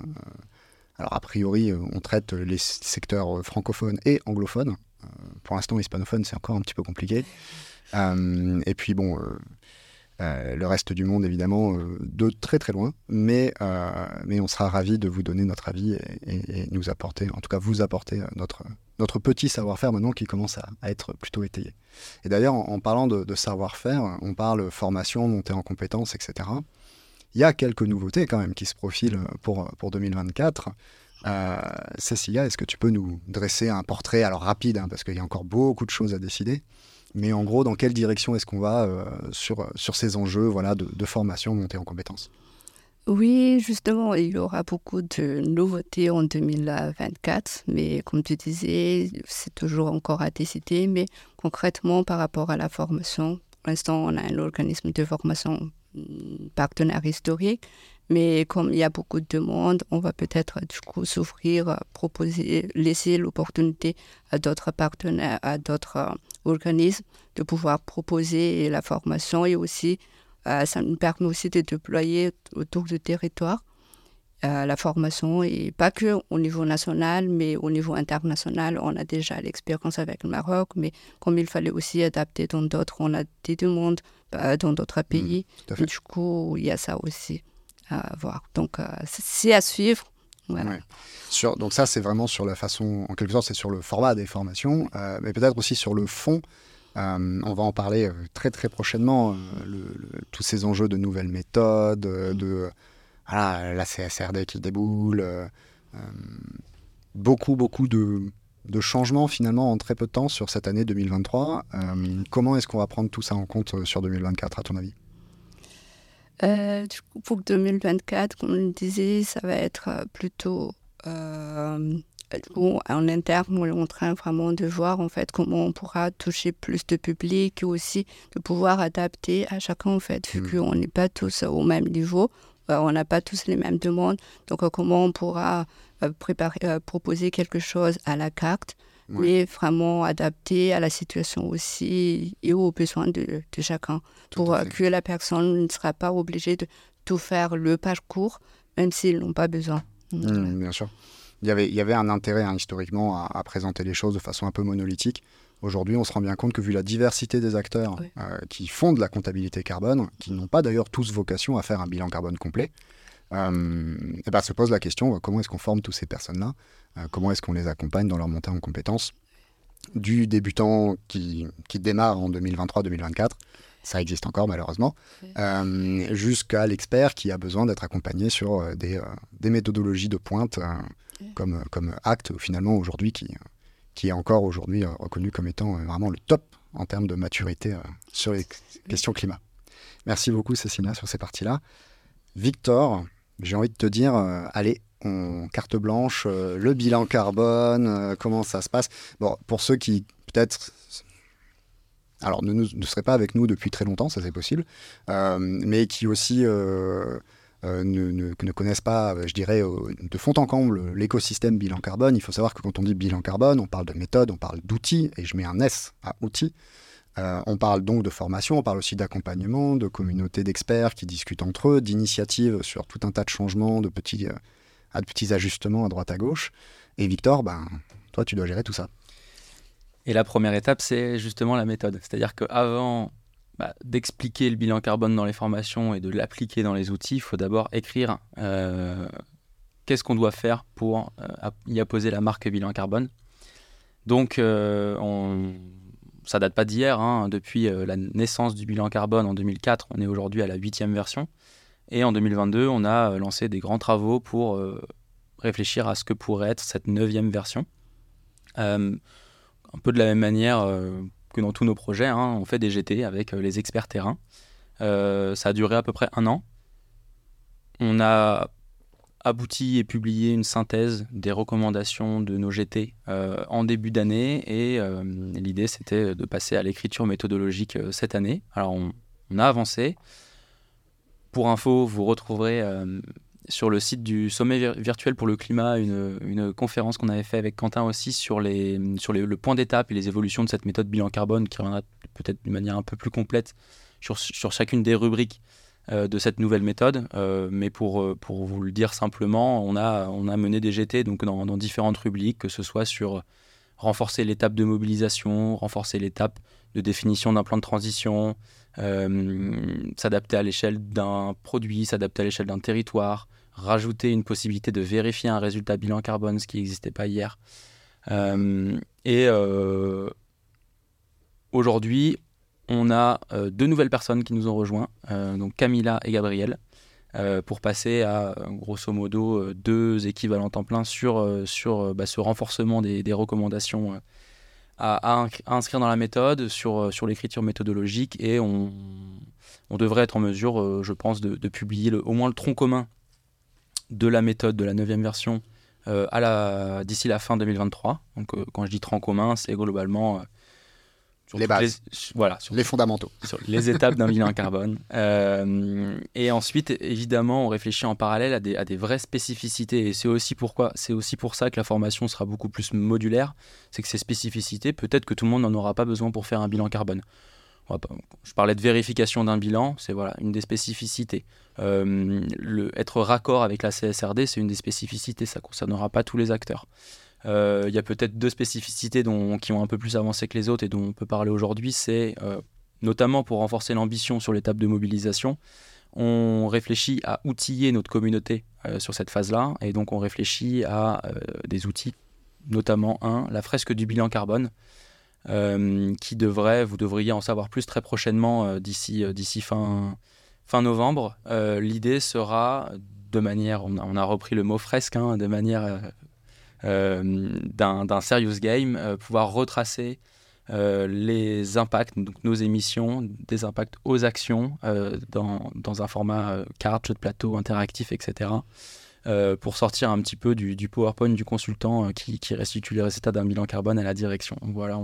alors a priori, on traite les secteurs francophones et anglophones. Euh, pour l'instant, hispanophone, c'est encore un petit peu compliqué. Euh, et puis, bon, euh, le reste du monde, évidemment, de très très loin. Mais, mais on sera ravis de vous donner notre avis et, nous apporter, en tout cas vous apporter notre, notre petit savoir-faire maintenant qui commence à, être plutôt étayé. Et d'ailleurs, en, parlant de, savoir-faire, on parle formation, montée en compétences, etc. Il y a quelques nouveautés quand même qui se profilent pour, pour 2024. Euh, Cécilia, est-ce que tu peux nous dresser un portrait, alors rapide, hein, parce qu'il y a encore beaucoup de choses à décider, mais en gros, dans quelle direction est-ce qu'on va euh, sur, sur ces enjeux voilà, de, de formation, montée en compétences? Oui, justement, il y aura beaucoup de nouveautés en 2024, mais comme tu disais, c'est toujours encore à décider. Mais concrètement, par rapport à la formation, pour l'instant, on a un organisme de formation mm, partenaire historique, mais comme il y a beaucoup de demandes, on va peut-être du coup s'ouvrir, proposer, laisser l'opportunité à d'autres partenaires, à d'autres euh, organismes de pouvoir proposer la formation et aussi euh, ça nous permet aussi de déployer autour du territoire euh, la formation et pas que au niveau national mais au niveau international. On a déjà l'expérience avec le Maroc mais comme il fallait aussi adapter dans d'autres on a des demandes dans d'autres mmh, pays. du coup il y a ça aussi voir. Donc, euh, c'est à suivre. Voilà. Sur, donc ça, c'est vraiment sur la façon, en quelque sorte, c'est sur le format des formations, euh, mais peut-être aussi sur le fond. Euh, on va en parler très très prochainement, tous ces enjeux de nouvelles méthodes, de voilà, la CSRD qui déboule, beaucoup beaucoup de de changements finalement en très peu de temps sur cette année 2023. comment est-ce qu'on va prendre tout ça en compte sur 2024 à ton avis? Du coup, pour 2024, comme on le disait, ça va être plutôt en interne, on est en train vraiment de voir en fait comment on pourra toucher plus de public et aussi de pouvoir adapter à chacun en fait, vu hmm. qu'on n'est pas tous au même niveau, euh, on n'a pas tous les mêmes demandes. Donc euh, comment on pourra euh, préparer, proposer quelque chose à la carte, mais vraiment adapté à la situation aussi et aux besoins de, chacun, pour que la personne ne sera pas obligée de tout faire le parcours, même s'ils n'ont pas besoin. Hmm, bien sûr. Il y avait, il y avait un intérêt hein, historiquement à, présenter les choses de façon un peu monolithique. Aujourd'hui, on se rend bien compte que vu la diversité des acteurs euh, qui font de la comptabilité carbone, qui n'ont pas d'ailleurs tous vocation à faire un bilan carbone complet, euh, et eh ben, se pose la question euh, comment est-ce qu'on forme toutes ces personnes-là? Comment est-ce qu'on les accompagne dans leur montée en compétences Du débutant qui, qui démarre en 2023-2024 ça existe encore malheureusement, jusqu'à l'expert qui a besoin d'être accompagné sur des, des, méthodologies de pointe comme, comme acte finalement aujourd'hui qui, qui est encore aujourd'hui euh, reconnu comme étant euh, vraiment le top en termes de maturité euh, sur les questions climat. Merci beaucoup Cécilia sur ces parties-là. Victor, j'ai envie de te dire, allez, on carte blanche, le bilan carbone, comment ça se passe. Bon, pour ceux qui peut-être alors ne, seraient pas avec nous depuis très longtemps, ça c'est possible, mais qui aussi euh, ne, connaissent pas, euh, je dirais, de fond en comble l'écosystème bilan carbone. Il faut savoir que quand on dit bilan carbone, on parle de méthode, on parle d'outils, et je mets un S à outils. Euh, on parle donc de formation, on parle aussi d'accompagnement, de communautés d'experts qui discutent entre eux, d'initiatives sur tout un tas de changements, de petits, de petits ajustements à droite à gauche. Et Victor, ben, toi, tu dois gérer tout ça. Et la première étape, c'est justement la méthode. C'est-à-dire qu'avant bah, d'expliquer le bilan carbone dans les formations et de l'appliquer dans les outils, il faut d'abord écrire euh, qu'est-ce qu'on doit faire pour euh, y apposer la marque bilan carbone. Donc, euh, on, ça date pas d'hier. Hein. depuis la naissance du bilan carbone en 2004, on est aujourd'hui à la huitième version. Et en 2022, on a lancé des grands travaux pour réfléchir à ce que pourrait être cette neuvième version. un peu de la même manière que dans tous nos projets, hein, on fait des GT avec euh, les experts terrain. Euh, ça a duré à peu près un an. On a abouti et publié une synthèse des recommandations de nos GT euh, en début d'année et l'idée c'était de passer à l'écriture méthodologique cette année. Alors on, a avancé. Pour info, vous retrouverez sur le site du sommet virtuel pour le climat une, conférence qu'on avait fait avec Quentin aussi sur, le point d'étape et les évolutions de cette méthode bilan carbone qui reviendra peut-être d'une manière un peu plus complète sur, chacune des rubriques euh, de cette nouvelle méthode. Euh, mais pour, euh, pour vous le dire simplement, on a, on a mené des GT donc dans, différentes rubriques, que ce soit sur renforcer l'étape de mobilisation, renforcer l'étape de définition d'un plan de transition, s'adapter à l'échelle d'un produit, s'adapter à l'échelle d'un territoire, rajouter une possibilité de vérifier un résultat bilan carbone, ce qui n'existait pas hier. Euh, et euh, aujourd'hui, on a euh, deux nouvelles personnes qui nous ont rejoints, donc Camilla et Gabriel, pour passer à grosso modo deux équivalents temps plein sur, sur bah, ce renforcement des, recommandations à, inscrire dans la méthode, sur, l'écriture méthodologique, et on, devrait être en mesure, je pense, de, publier au moins le tronc commun de la méthode de la neuvième version euh, d'ici la fin 2023. Donc, euh, quand je dis tronc commun, c'est globalement euh, sur les bases, voilà, sur les fondamentaux, sur les étapes d'un bilan carbone. et ensuite, évidemment, on réfléchit en parallèle à des, à des vraies spécificités. Et c'est aussi pourquoi, c'est aussi pour ça que la formation sera beaucoup plus modulaire. C'est que ces spécificités, peut-être que tout le monde n'en aura pas besoin pour faire un bilan carbone je parlais de vérification d'un bilan, c'est voilà, une des spécificités. Euh, le, être raccord avec la CSRD, c'est une des spécificités, ça ne concernera pas tous les acteurs. Euh, il y a peut-être deux spécificités dont, qui ont un peu plus avancé que les autres et dont on peut parler aujourd'hui, c'est euh, notamment pour renforcer l'ambition sur l'étape de mobilisation, on réfléchit à outiller notre communauté sur cette phase-là, et donc on réfléchit à des outils, notamment un, la fresque du bilan carbone, euh, qui devrait, vous devriez en savoir plus très prochainement euh, d'ici euh, d'ici fin, fin novembre. L'idée sera de manière, on a, repris le mot fresque, hein, de manière d'un serious game, pouvoir retracer les impacts, donc nos émissions, des impacts aux actions dans, dans, un format carte, jeu de plateau, interactif, etc. pour sortir un petit peu du, PowerPoint du consultant qui, qui, restitue les résultats d'un bilan carbone à la direction. voilà,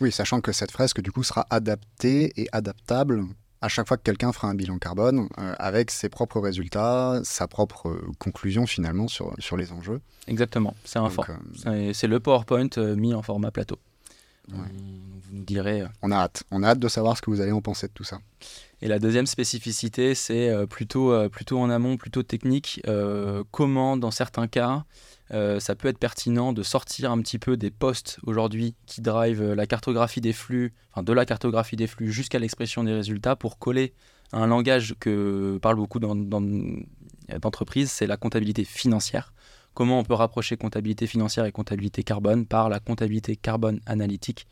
oui, sachant que cette fresque, du coup, sera adaptée et adaptable à chaque fois que quelqu'un fera un bilan carbone euh, avec ses propres résultats, sa propre euh, conclusion finalement sur, sur les enjeux. Exactement, c'est un euh, C'est le PowerPoint mis en format plateau. Vous nous direz. On a hâte. On a hâte de savoir ce que vous allez en penser de tout ça. Et la deuxième spécificité, c'est plutôt, plutôt en amont, plutôt technique. comment, dans certains cas, euh, ça peut être pertinent de sortir un petit peu des postes aujourd'hui qui drivent la cartographie des flux, enfin de la cartographie des flux jusqu'à l'expression des résultats pour coller un langage que parle beaucoup d'entreprises, c'est la comptabilité financière. Comment on peut rapprocher comptabilité financière et comptabilité carbone par la comptabilité carbone analytique.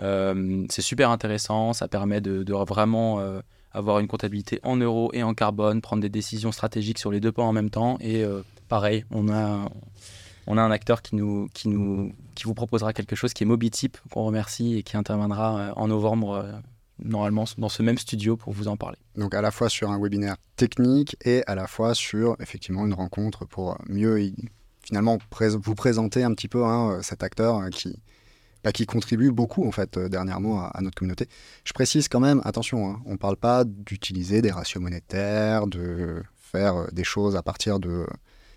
Euh, c'est super intéressant, ça permet de, vraiment euh, avoir une comptabilité en euros et en carbone, prendre des décisions stratégiques sur les deux points en même temps et pareil, on a, on a un acteur qui, nous, qui, nous, qui vous proposera quelque chose qui est Mobitip, qu'on remercie et qui interviendra euh, en novembre, euh, normalement, dans ce même studio pour vous en parler. Donc à la fois sur un webinaire technique et à la fois sur effectivement une rencontre pour mieux finalement vous présenter un petit peu hein, cet acteur euh, qui, bah, qui contribue beaucoup en fait dernièrement à, notre communauté. Je précise quand même, attention, hein, on ne parle pas d'utiliser des ratios monétaires, de faire des choses à partir de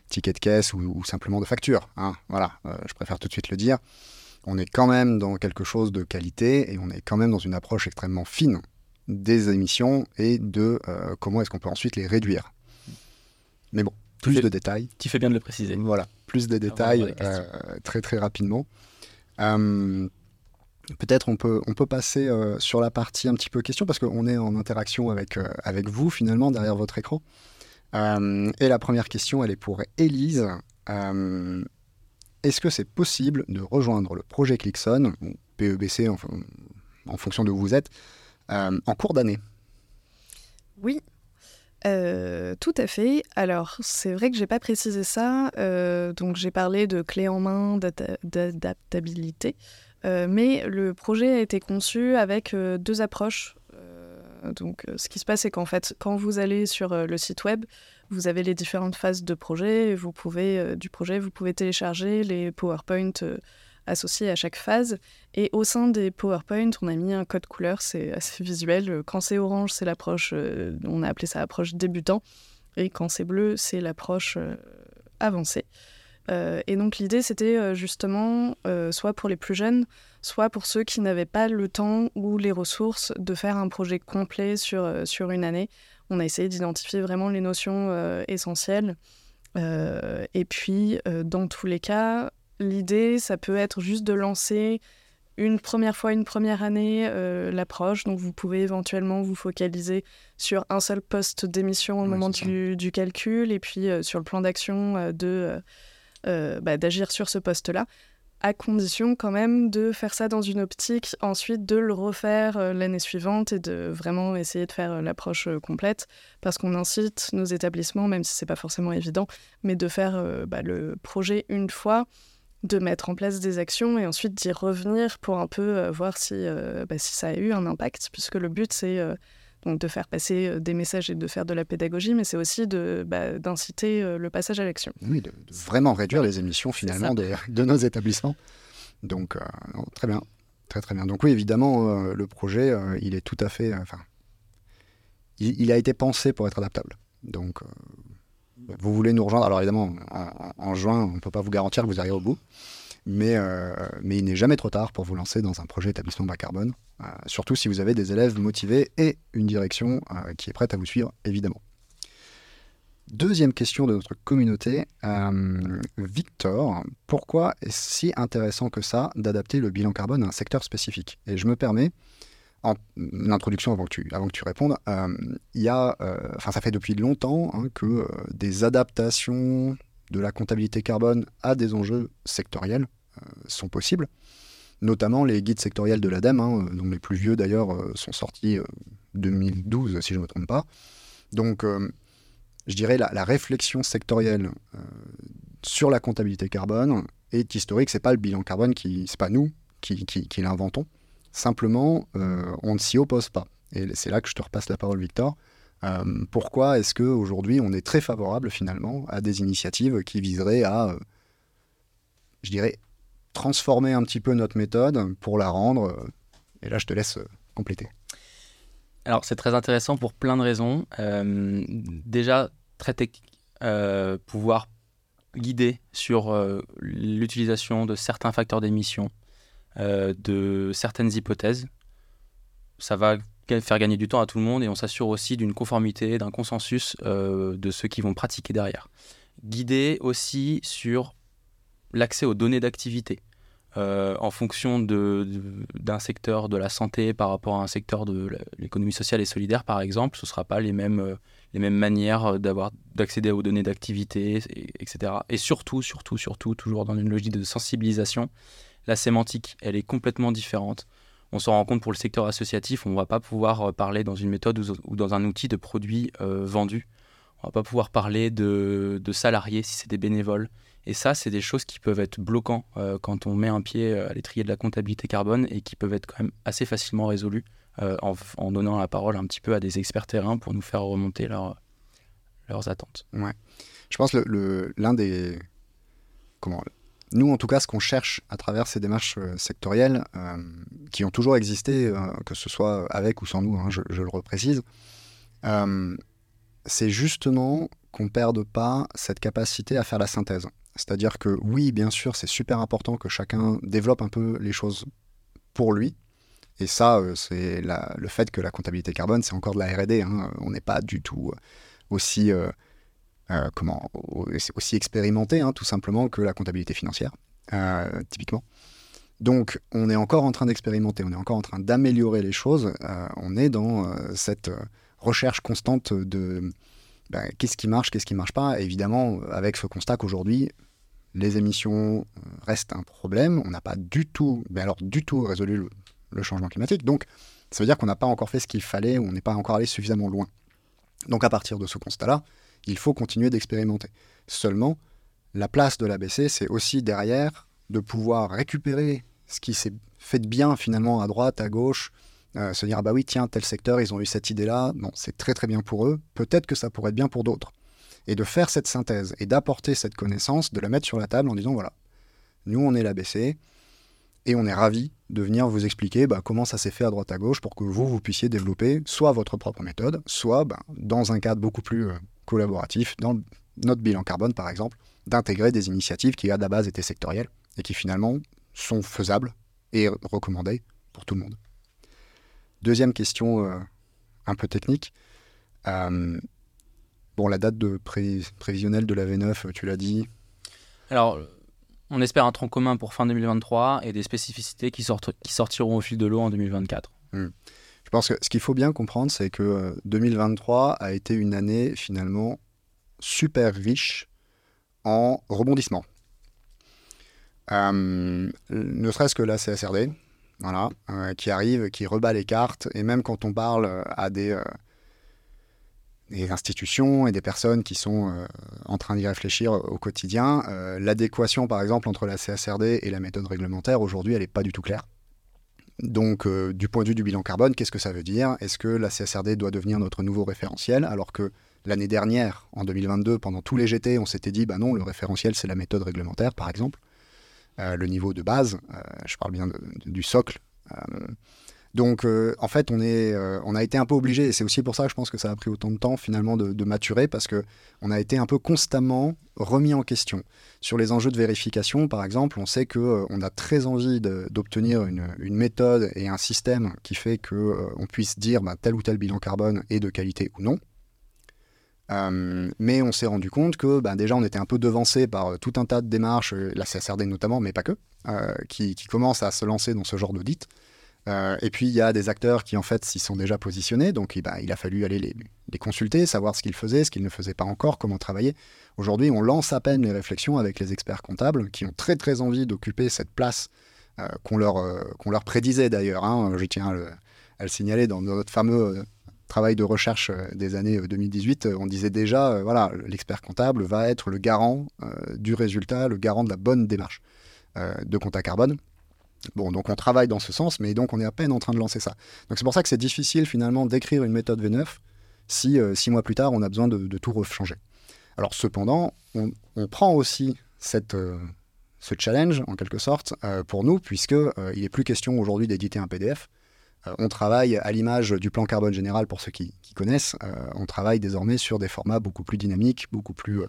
ticket de caisse ou, simplement de facture. Hein. Voilà, euh, je préfère tout de suite le dire. On est quand même dans quelque chose de qualité et on est quand même dans une approche extrêmement fine des émissions et de euh, comment est-ce qu'on peut ensuite les réduire. Mais bon, plus de détails. Tu fais bien de le préciser. Voilà, plus de détails euh, très très rapidement. Peut-être on peut, on peut passer sur la partie un petit peu question parce qu'on est en interaction avec, avec vous finalement derrière votre écran. Euh, et la première question, elle est pour Élise. Euh, est-ce que c'est possible de rejoindre le projet Clixon, ou PEBC en, en, fonction de où vous êtes, euh, en cours d'année? Oui, tout à fait. Alors, c'est vrai que j'ai pas précisé ça. donc, j'ai parlé de clé en main d'adaptabilité. mais le projet a été conçu avec deux approches donc, euh, ce qui se passe, c'est qu'en fait, quand vous allez sur euh, le site web, vous avez les différentes phases de projet. vous pouvez, euh, du projet, vous pouvez télécharger les PowerPoint associés à chaque phase. Et au sein des PowerPoint, on a mis un code couleur, c'est assez visuel. Quand c'est orange, c'est l'approche, on a appelé ça approche débutant. Et quand c'est bleu, c'est l'approche avancée. Euh, et donc l'idée, c'était euh, justement, euh, soit pour les plus jeunes, soit pour ceux qui n'avaient pas le temps ou les ressources de faire un projet complet sur, sur une année. On a essayé d'identifier vraiment les notions essentielles. et puis, dans tous les cas, l'idée, ça peut être juste de lancer une première fois, une première année, l'approche. Donc, vous pouvez éventuellement vous focaliser sur un seul poste d'émission au moment du, du, calcul et puis sur le plan d'action de bah, d'agir sur ce poste-là, à condition quand même de faire ça dans une optique, ensuite de le refaire euh, l'année suivante et de vraiment essayer de faire euh, l'approche complète, parce qu'on incite nos établissements, même si c'est pas forcément évident, mais de faire bah, le projet une fois de mettre en place des actions et ensuite d'y revenir pour un peu voir si, bah, si ça a eu un impact, puisque le but c'est donc de faire passer euh, des messages et de faire de la pédagogie, mais c'est aussi bah, d'inciter euh, le passage à l'action. Oui, de, vraiment réduire les émissions finalement de nos établissements. Donc, euh, très bien. Très très bien. Donc oui, évidemment, le projet, il est tout à fait... Enfin, il, a été pensé pour être adaptable. Donc, vous voulez nous rejoindre. Alors évidemment, en, juin, on ne peut pas vous garantir que vous arriverez au bout. Mais, mais il n'est jamais trop tard pour vous lancer dans un projet établissement bas carbone. Euh, surtout si vous avez des élèves motivés et une direction euh, qui est prête à vous suivre, évidemment. Deuxième question de notre communauté, euh, Victor, pourquoi est-ce si intéressant que ça d'adapter le bilan carbone à un secteur spécifique? Et je me permets, en introduction avant que tu, répondes, y a, ça fait depuis longtemps hein, que des adaptations de la comptabilité carbone à des enjeux sectoriels sont possibles notamment les guides sectoriels de l'ADEME, hein, euh, dont les plus vieux d'ailleurs euh, sont sortis 2012 euh, si je ne me trompe pas. Donc je dirais la, la réflexion sectorielle sur la comptabilité carbone est historique. C'est pas le bilan carbone qui, c'est pas nous qui, qui, l'inventons. Simplement, on ne s'y oppose pas. Et c'est là que je te repasse la parole, Victor. pourquoi est-ce qu'aujourd'hui on est très favorable finalement à des initiatives qui viseraient à, je dirais, transformer un petit peu notre méthode pour la rendre Et là, je te laisse compléter. Alors, c'est très intéressant pour plein de raisons. Euh, déjà, très technique, euh, pouvoir guider sur euh, l'utilisation de certains facteurs d'émission, de certaines hypothèses. Ça va faire gagner du temps à tout le monde et on s'assure aussi d'une conformité, d'un consensus de ceux qui vont pratiquer derrière. Guider aussi sur l'accès aux données d'activité. Euh, en fonction d'un secteur de la santé par rapport à un secteur de l'économie sociale et solidaire, par exemple, ce ne sera pas les mêmes, euh, les mêmes manières d'accéder aux données d'activité, etc. Et surtout, surtout, surtout, toujours dans une logique de sensibilisation, la sémantique, elle est complètement différente. On s'en rend compte pour le secteur associatif, on ne va pas pouvoir euh, parler dans une méthode ou, dans un outil de produits vendus. On ne va pas pouvoir parler de, de salariés si c'est des bénévoles. Et ça, c'est des choses qui peuvent être bloquants euh, quand on met un pied euh, à l'étrier de la comptabilité carbone et qui peuvent être quand même assez facilement résolues euh, en, donnant la parole un petit peu à des experts terrain pour nous faire remonter leurs attentes. Ouais. Je pense que l'un des... Comment nous, en tout cas, ce qu'on cherche à travers ces démarches sectorielles, qui ont toujours existé, que ce soit avec ou sans nous, hein, je, le reprécise, c'est justement qu'on ne perde pas cette capacité à faire la synthèse. C'est-à-dire que oui, bien sûr, c'est super important que chacun développe un peu les choses pour lui. Et ça, euh, c'est le fait que la comptabilité carbone, c'est encore de la R&D. Hein. On n'est pas du tout euh, aussi, euh, comment, aussi expérimenté, hein, tout simplement, que la comptabilité financière, typiquement. Donc, on est encore en train d'expérimenter, on est encore en train d'améliorer les choses. on est dans cette recherche constante de ben, qu'est-ce qui marche, qu'est-ce qui marche pas. évidemment, avec ce constat qu'aujourd'hui, les émissions euh, restent un problème. On n'a pas du tout, mais alors du tout résolu le, changement climatique. Donc, ça veut dire qu'on n'a pas encore fait ce qu'il fallait, on n'est pas encore allé suffisamment loin. Donc, à partir de ce constat-là, il faut continuer d'expérimenter. Seulement, la place de l'ABC, c'est aussi derrière de pouvoir récupérer ce qui s'est fait de bien finalement à droite, à gauche, euh, se dire ah bah oui tiens tel secteur ils ont eu cette idée là, non c'est très très bien pour eux, peut-être que ça pourrait être bien pour d'autres et de faire cette synthèse et d'apporter cette connaissance, de la mettre sur la table en disant voilà, nous on est l'ABC et on est ravi de venir vous expliquer bah, comment ça s'est fait à droite à gauche pour que vous, vous puissiez développer soit votre propre méthode, soit bah, dans un cadre beaucoup plus euh, collaboratif, dans notre bilan carbone par exemple, d'intégrer des initiatives qui à la base étaient sectorielles et qui finalement sont faisables et recommandées pour tout le monde. Deuxième question euh, un peu technique. Euh, Bon, la date de prévisionnelle de la V9, tu l'as dit. Alors, on espère un tronc commun pour fin 2023 et des spécificités qui, sortent, qui sortiront au fil de l'eau en 2024. Hmm. Je pense que ce qu'il faut bien comprendre, c'est que 2023 euh, a été une année finalement super riche en rebondissement. Euh, ne serait-ce que la CSRD, voilà, euh, qui arrive, qui rebat les cartes, et même quand on parle à des, des institutions et des personnes qui sont euh, en train d'y réfléchir au quotidien. Euh, l'adéquation, par exemple, entre la CSRD et la méthode réglementaire, aujourd'hui, elle n'est pas du tout claire. Donc, euh, du point de vue du bilan carbone, qu'est-ce que ça veut dire? Est-ce que la CSRD doit devenir notre nouveau référentiel? Alors que l'année dernière, en 2022, pendant tous les GT, on s'était dit, bah non, le référentiel, c'est la méthode réglementaire, par exemple. le niveau de base, je parle bien du socle. Donc, euh, en fait, on, euh, on a été un peu obligé, et c'est aussi pour ça que je pense que ça a pris autant de temps finalement de, maturer, parce qu'on a été un peu constamment remis en question. Sur les enjeux de vérification, par exemple, on sait qu'on euh, on a très envie d'obtenir une, méthode et un système qui fait qu'on on puisse dire bah, tel ou tel bilan carbone est de qualité ou non. mais on s'est rendu compte que bah, déjà on était un peu devancé par tout un tas de démarches, la CSRD notamment, mais pas que, qui, qui commencent à se lancer dans ce genre d'audit. Euh, et puis il y a des acteurs qui en fait s'y sont déjà positionnés, donc il a fallu aller les, consulter, savoir ce qu'ils faisaient, ce qu'ils ne faisaient pas encore, comment travailler. Aujourd'hui, on lance à peine les réflexions avec les experts comptables qui ont très très envie d'occuper cette place euh, qu'on leur, euh, qu'on leur prédisait d'ailleurs. Hein. je tiens à le, signaler dans notre fameux travail de recherche des années 2018, on disait déjà, voilà, l'expert comptable va être le garant du résultat, le garant de la bonne démarche. de compte à carbone. Bon, donc on travaille dans ce sens, mais donc on est à peine en train de lancer ça. Donc c'est pour ça que c'est difficile finalement d'écrire une méthode V9 si six mois plus tard on a besoin de, tout rechanger. Alors cependant, on, prend aussi cette, ce challenge en quelque sorte pour nous, puisque il n'est plus question aujourd'hui d'éditer un PDF. on travaille à l'image du plan carbone général pour ceux qui, connaissent. on travaille désormais sur des formats beaucoup plus dynamiques, beaucoup plus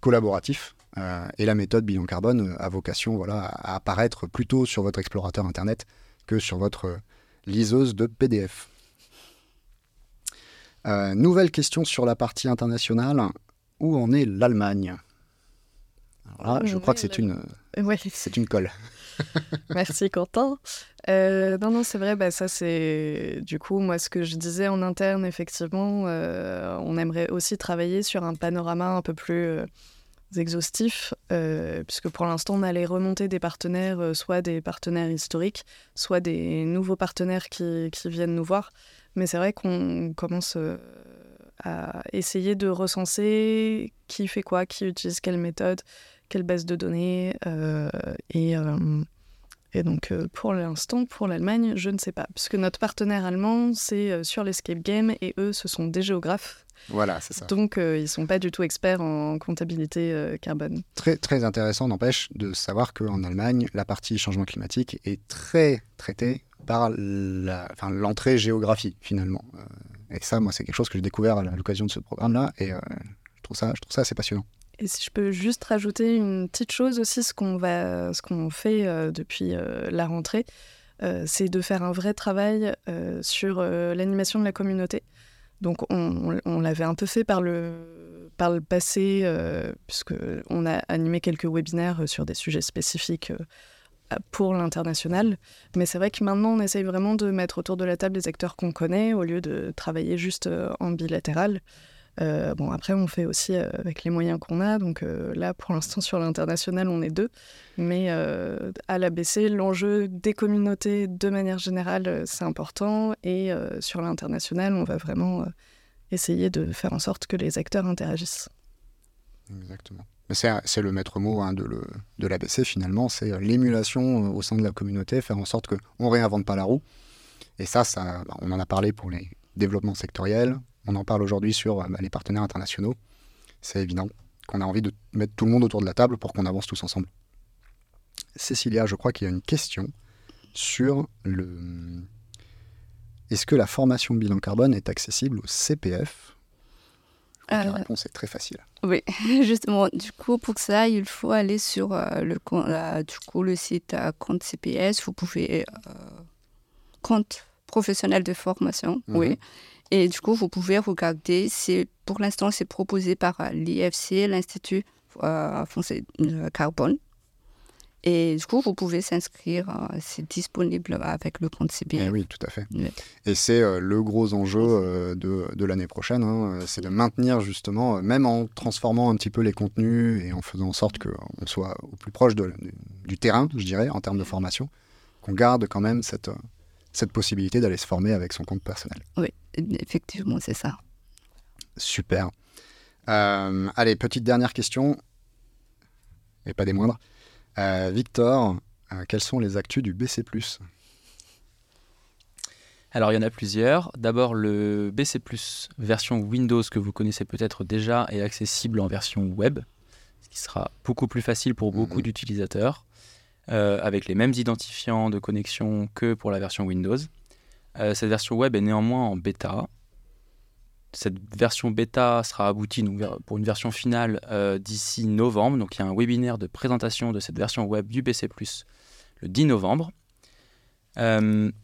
collaboratif. Euh, et la méthode bilan carbone a vocation voilà, à apparaître plutôt sur votre explorateur Internet que sur votre liseuse de PDF. Euh, nouvelle question sur la partie internationale. Où en est l'Allemagne? Alors là, je crois que c'est une, c'est une colle. Merci Quentin. Euh, non, non, c'est vrai, bah, ça c'est du coup moi ce que je disais en interne, effectivement, on aimerait aussi travailler sur un panorama un peu plus exhaustifs, euh, puisque pour l'instant, on allait remonter des partenaires, euh, soit des partenaires historiques, soit des nouveaux partenaires qui, viennent nous voir. Mais c'est vrai qu'on commence euh, à essayer de recenser qui fait quoi, qui utilise quelle méthode, quelle base de données. et, et donc, pour l'instant, pour l'Allemagne, je ne sais pas, puisque notre partenaire allemand, c'est sur l'escape game, et eux, ce sont des géographes. Voilà, c'est ça. Donc, euh, ils ne sont pas du tout experts en comptabilité euh, carbone. Très, très intéressant, n'empêche, de savoir qu'en Allemagne, la partie changement climatique est très traitée par l'entrée géographie, finalement. Euh, et ça, moi, c'est quelque chose que j'ai découvert à l'occasion de ce programme-là, et je, trouve ça, je trouve ça assez passionnant. Et si je peux juste rajouter une petite chose aussi, ce qu'on va, ce qu'on fait depuis la rentrée, c'est de faire un vrai travail sur l'animation de la communauté. Donc on, l'avait un peu fait par le, par le passé, euh, puisqu'on a animé quelques webinaires euh, sur des sujets spécifiques euh, pour l'international. Mais c'est vrai que maintenant, on essaye vraiment de mettre autour de la table des acteurs qu'on connaît au lieu de travailler juste en bilatéral. Euh, bon, après, on fait aussi euh, avec les moyens qu'on a. Donc euh, là, pour l'instant, sur l'international, on est deux. Mais à l'ABC, l'enjeu des communautés, de manière générale, c'est important. Et sur l'international, on va vraiment essayer de faire en sorte que les acteurs interagissent. Exactement. C'est le maître mot hein, de, l'ABC, finalement. C'est l'émulation au sein de la communauté, faire en sorte qu'on ne réinvente pas la roue. Et ça, ça, bah, on en a parlé pour les développements sectoriels, on en parle aujourd'hui sur euh, bah, les partenaires internationaux. C'est évident qu'on a envie de mettre tout le monde autour de la table pour qu'on avance tous ensemble. Cécilia, je crois qu'il y a une question sur le. Est-ce que la formation bilan carbone est accessible au CPF La euh, réponse est très facile. Oui, justement. Du coup, pour ça, il faut aller sur euh, le, du coup, le site compte CPS. Vous pouvez. compte professionnel de formation, oui. Et du coup, vous pouvez regarder, c'est, pour l'instant, c'est proposé par euh, l'IFC, l'Institut euh, français de carbone. Et du coup, vous pouvez s'inscrire, euh, c'est disponible avec le compte CBN. Eh oui, tout à fait. Et c'est le gros enjeu de, de l'année prochaine, hein, c'est de maintenir justement, même en transformant un petit peu les contenus et en faisant en sorte qu'on soit au plus proche de, du terrain, je dirais, en termes de formation, qu'on garde quand même cette, cette possibilité d'aller se former avec son compte personnel. Oui, effectivement, c'est ça. Super. Euh, allez, petite dernière question, et pas des moindres. Euh, Victor, euh, quelles sont les actus du BC ⁇ alors il y en a plusieurs. D'abord le BC ⁇ version Windows que vous connaissez peut-être déjà est accessible en version web, ce qui sera beaucoup plus facile pour beaucoup mhm. d'utilisateurs. Euh, avec les mêmes identifiants de connexion que pour la version Windows. Euh, cette version web est néanmoins en bêta. Cette version bêta sera aboutie pour une version finale euh, d'ici novembre. Donc il y a un webinaire de présentation de cette version web du BC ⁇ le 10 novembre.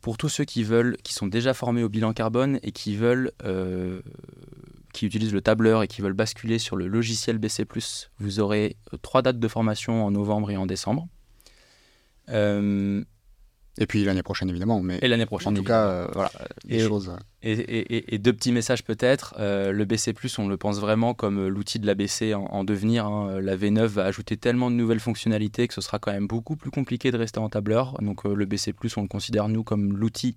pour tous ceux qui veulent, qui sont déjà formés au bilan carbone et qui veulent, qui utilisent le tableur et qui veulent basculer sur le logiciel BC+, vous aurez trois dates de formation en novembre et en décembre. Euh, et puis l'année prochaine, évidemment. Mais et l'année prochaine. En tout cas, euh, voilà. Et, choses... et, et, deux petits messages peut-être. Euh, le BC, on le pense vraiment comme l'outil de l'ABC en, en devenir. Hein. La V9 va ajouter tellement de nouvelles fonctionnalités que ce sera quand même beaucoup plus compliqué de rester en tableur. Donc le BC, on le considère nous comme l'outil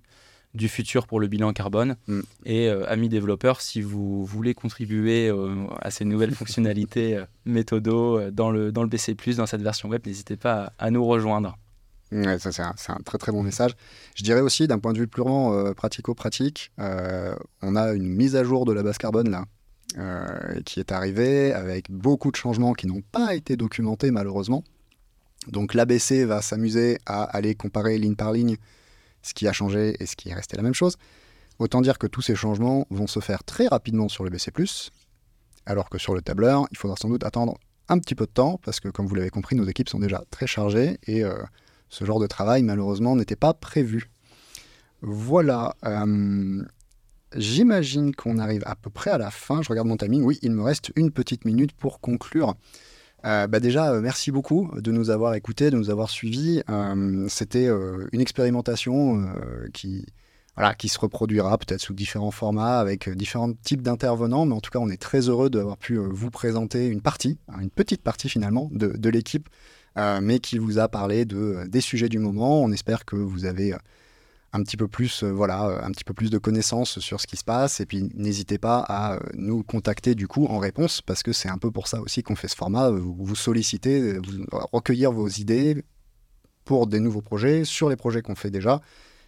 du futur pour le bilan carbone. Mm. Et amis développeurs, si vous voulez contribuer à ces nouvelles fonctionnalités méthodo dans le, dans le BC, dans cette version web, n'hésitez pas à, nous rejoindre. C'est un, très très bon message. Je dirais aussi, d'un point de vue purement pratico-pratique, on a une mise à jour de la base carbone là, qui est arrivée avec beaucoup de changements qui n'ont pas été documentés malheureusement. Donc l'ABC va s'amuser à aller comparer ligne par ligne ce qui a changé et ce qui est resté la même chose. Autant dire que tous ces changements vont se faire très rapidement sur le BC+, alors que sur le tableur, il faudra sans doute attendre un petit peu de temps, parce que comme vous l'avez compris, nos équipes sont déjà très chargées, et euh, ce genre de travail, malheureusement, n'était pas prévu. Voilà. Euh, j'imagine qu'on arrive à peu près à la fin. Je regarde mon timing. Oui, il me reste une petite minute pour conclure. Euh, bah déjà, euh, merci beaucoup de nous avoir écoutés, de nous avoir suivis. C'était une expérimentation qui, se reproduira peut-être sous différents formats, avec différents types d'intervenants, mais en tout cas, on est très heureux d'avoir pu vous présenter une partie, hein, une petite partie finalement, de l'équipe, mais qui vous a parlé de, des sujets du moment. On espère que vous avez un petit peu plus, euh, voilà, euh, un petit peu plus de connaissances sur ce qui se passe. Et puis n'hésitez pas à euh, nous contacter du coup en réponse, parce que c'est un peu pour ça aussi qu'on fait ce format. Vous, vous solliciter, recueillir vos idées pour des nouveaux projets, sur les projets qu'on fait déjà,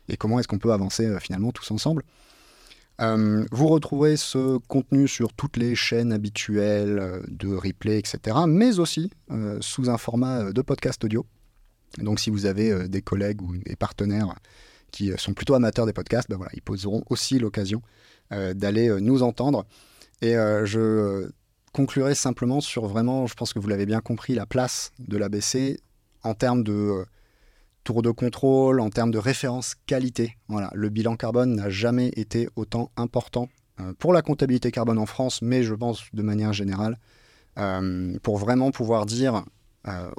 et comment est-ce qu'on peut avancer finalement tous ensemble? Vous retrouverez ce contenu sur toutes les chaînes habituelles de replay, etc., mais aussi sous un format de podcast audio. Donc si vous avez des collègues ou des partenaires qui euh, sont plutôt amateurs des podcasts, ben voilà, ils poseront aussi l'occasion euh, d'aller euh, nous entendre. Et je conclurai simplement sur vraiment, je pense que vous l'avez bien compris, la place de l'ABC en termes de tour de contrôle, en termes de référence qualité. Voilà, le bilan carbone n'a jamais été autant important pour la comptabilité carbone en France, mais je pense de manière générale, pour vraiment pouvoir dire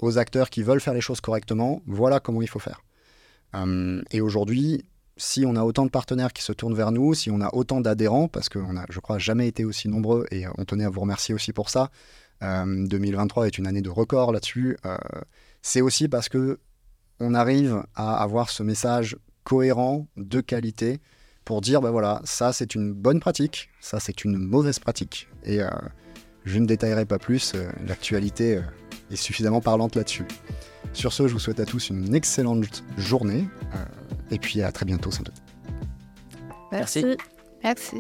aux acteurs qui veulent faire les choses correctement, voilà comment il faut faire. Euh, et aujourd'hui, si on a autant de partenaires qui se tournent vers nous, si on a autant d'adhérents, parce qu'on n'a, je crois, jamais été aussi nombreux, et on tenait à vous remercier aussi pour ça, 2023 euh, est une année de record là-dessus, euh, c'est aussi parce que on arrive à avoir ce message cohérent, de qualité, pour dire, ben voilà, ça c'est une bonne pratique, ça c'est une mauvaise pratique. Et je ne détaillerai pas plus, l'actualité est suffisamment parlante là-dessus. Sur ce, je vous souhaite à tous une excellente journée euh, et puis à très bientôt sans doute. Merci. Merci.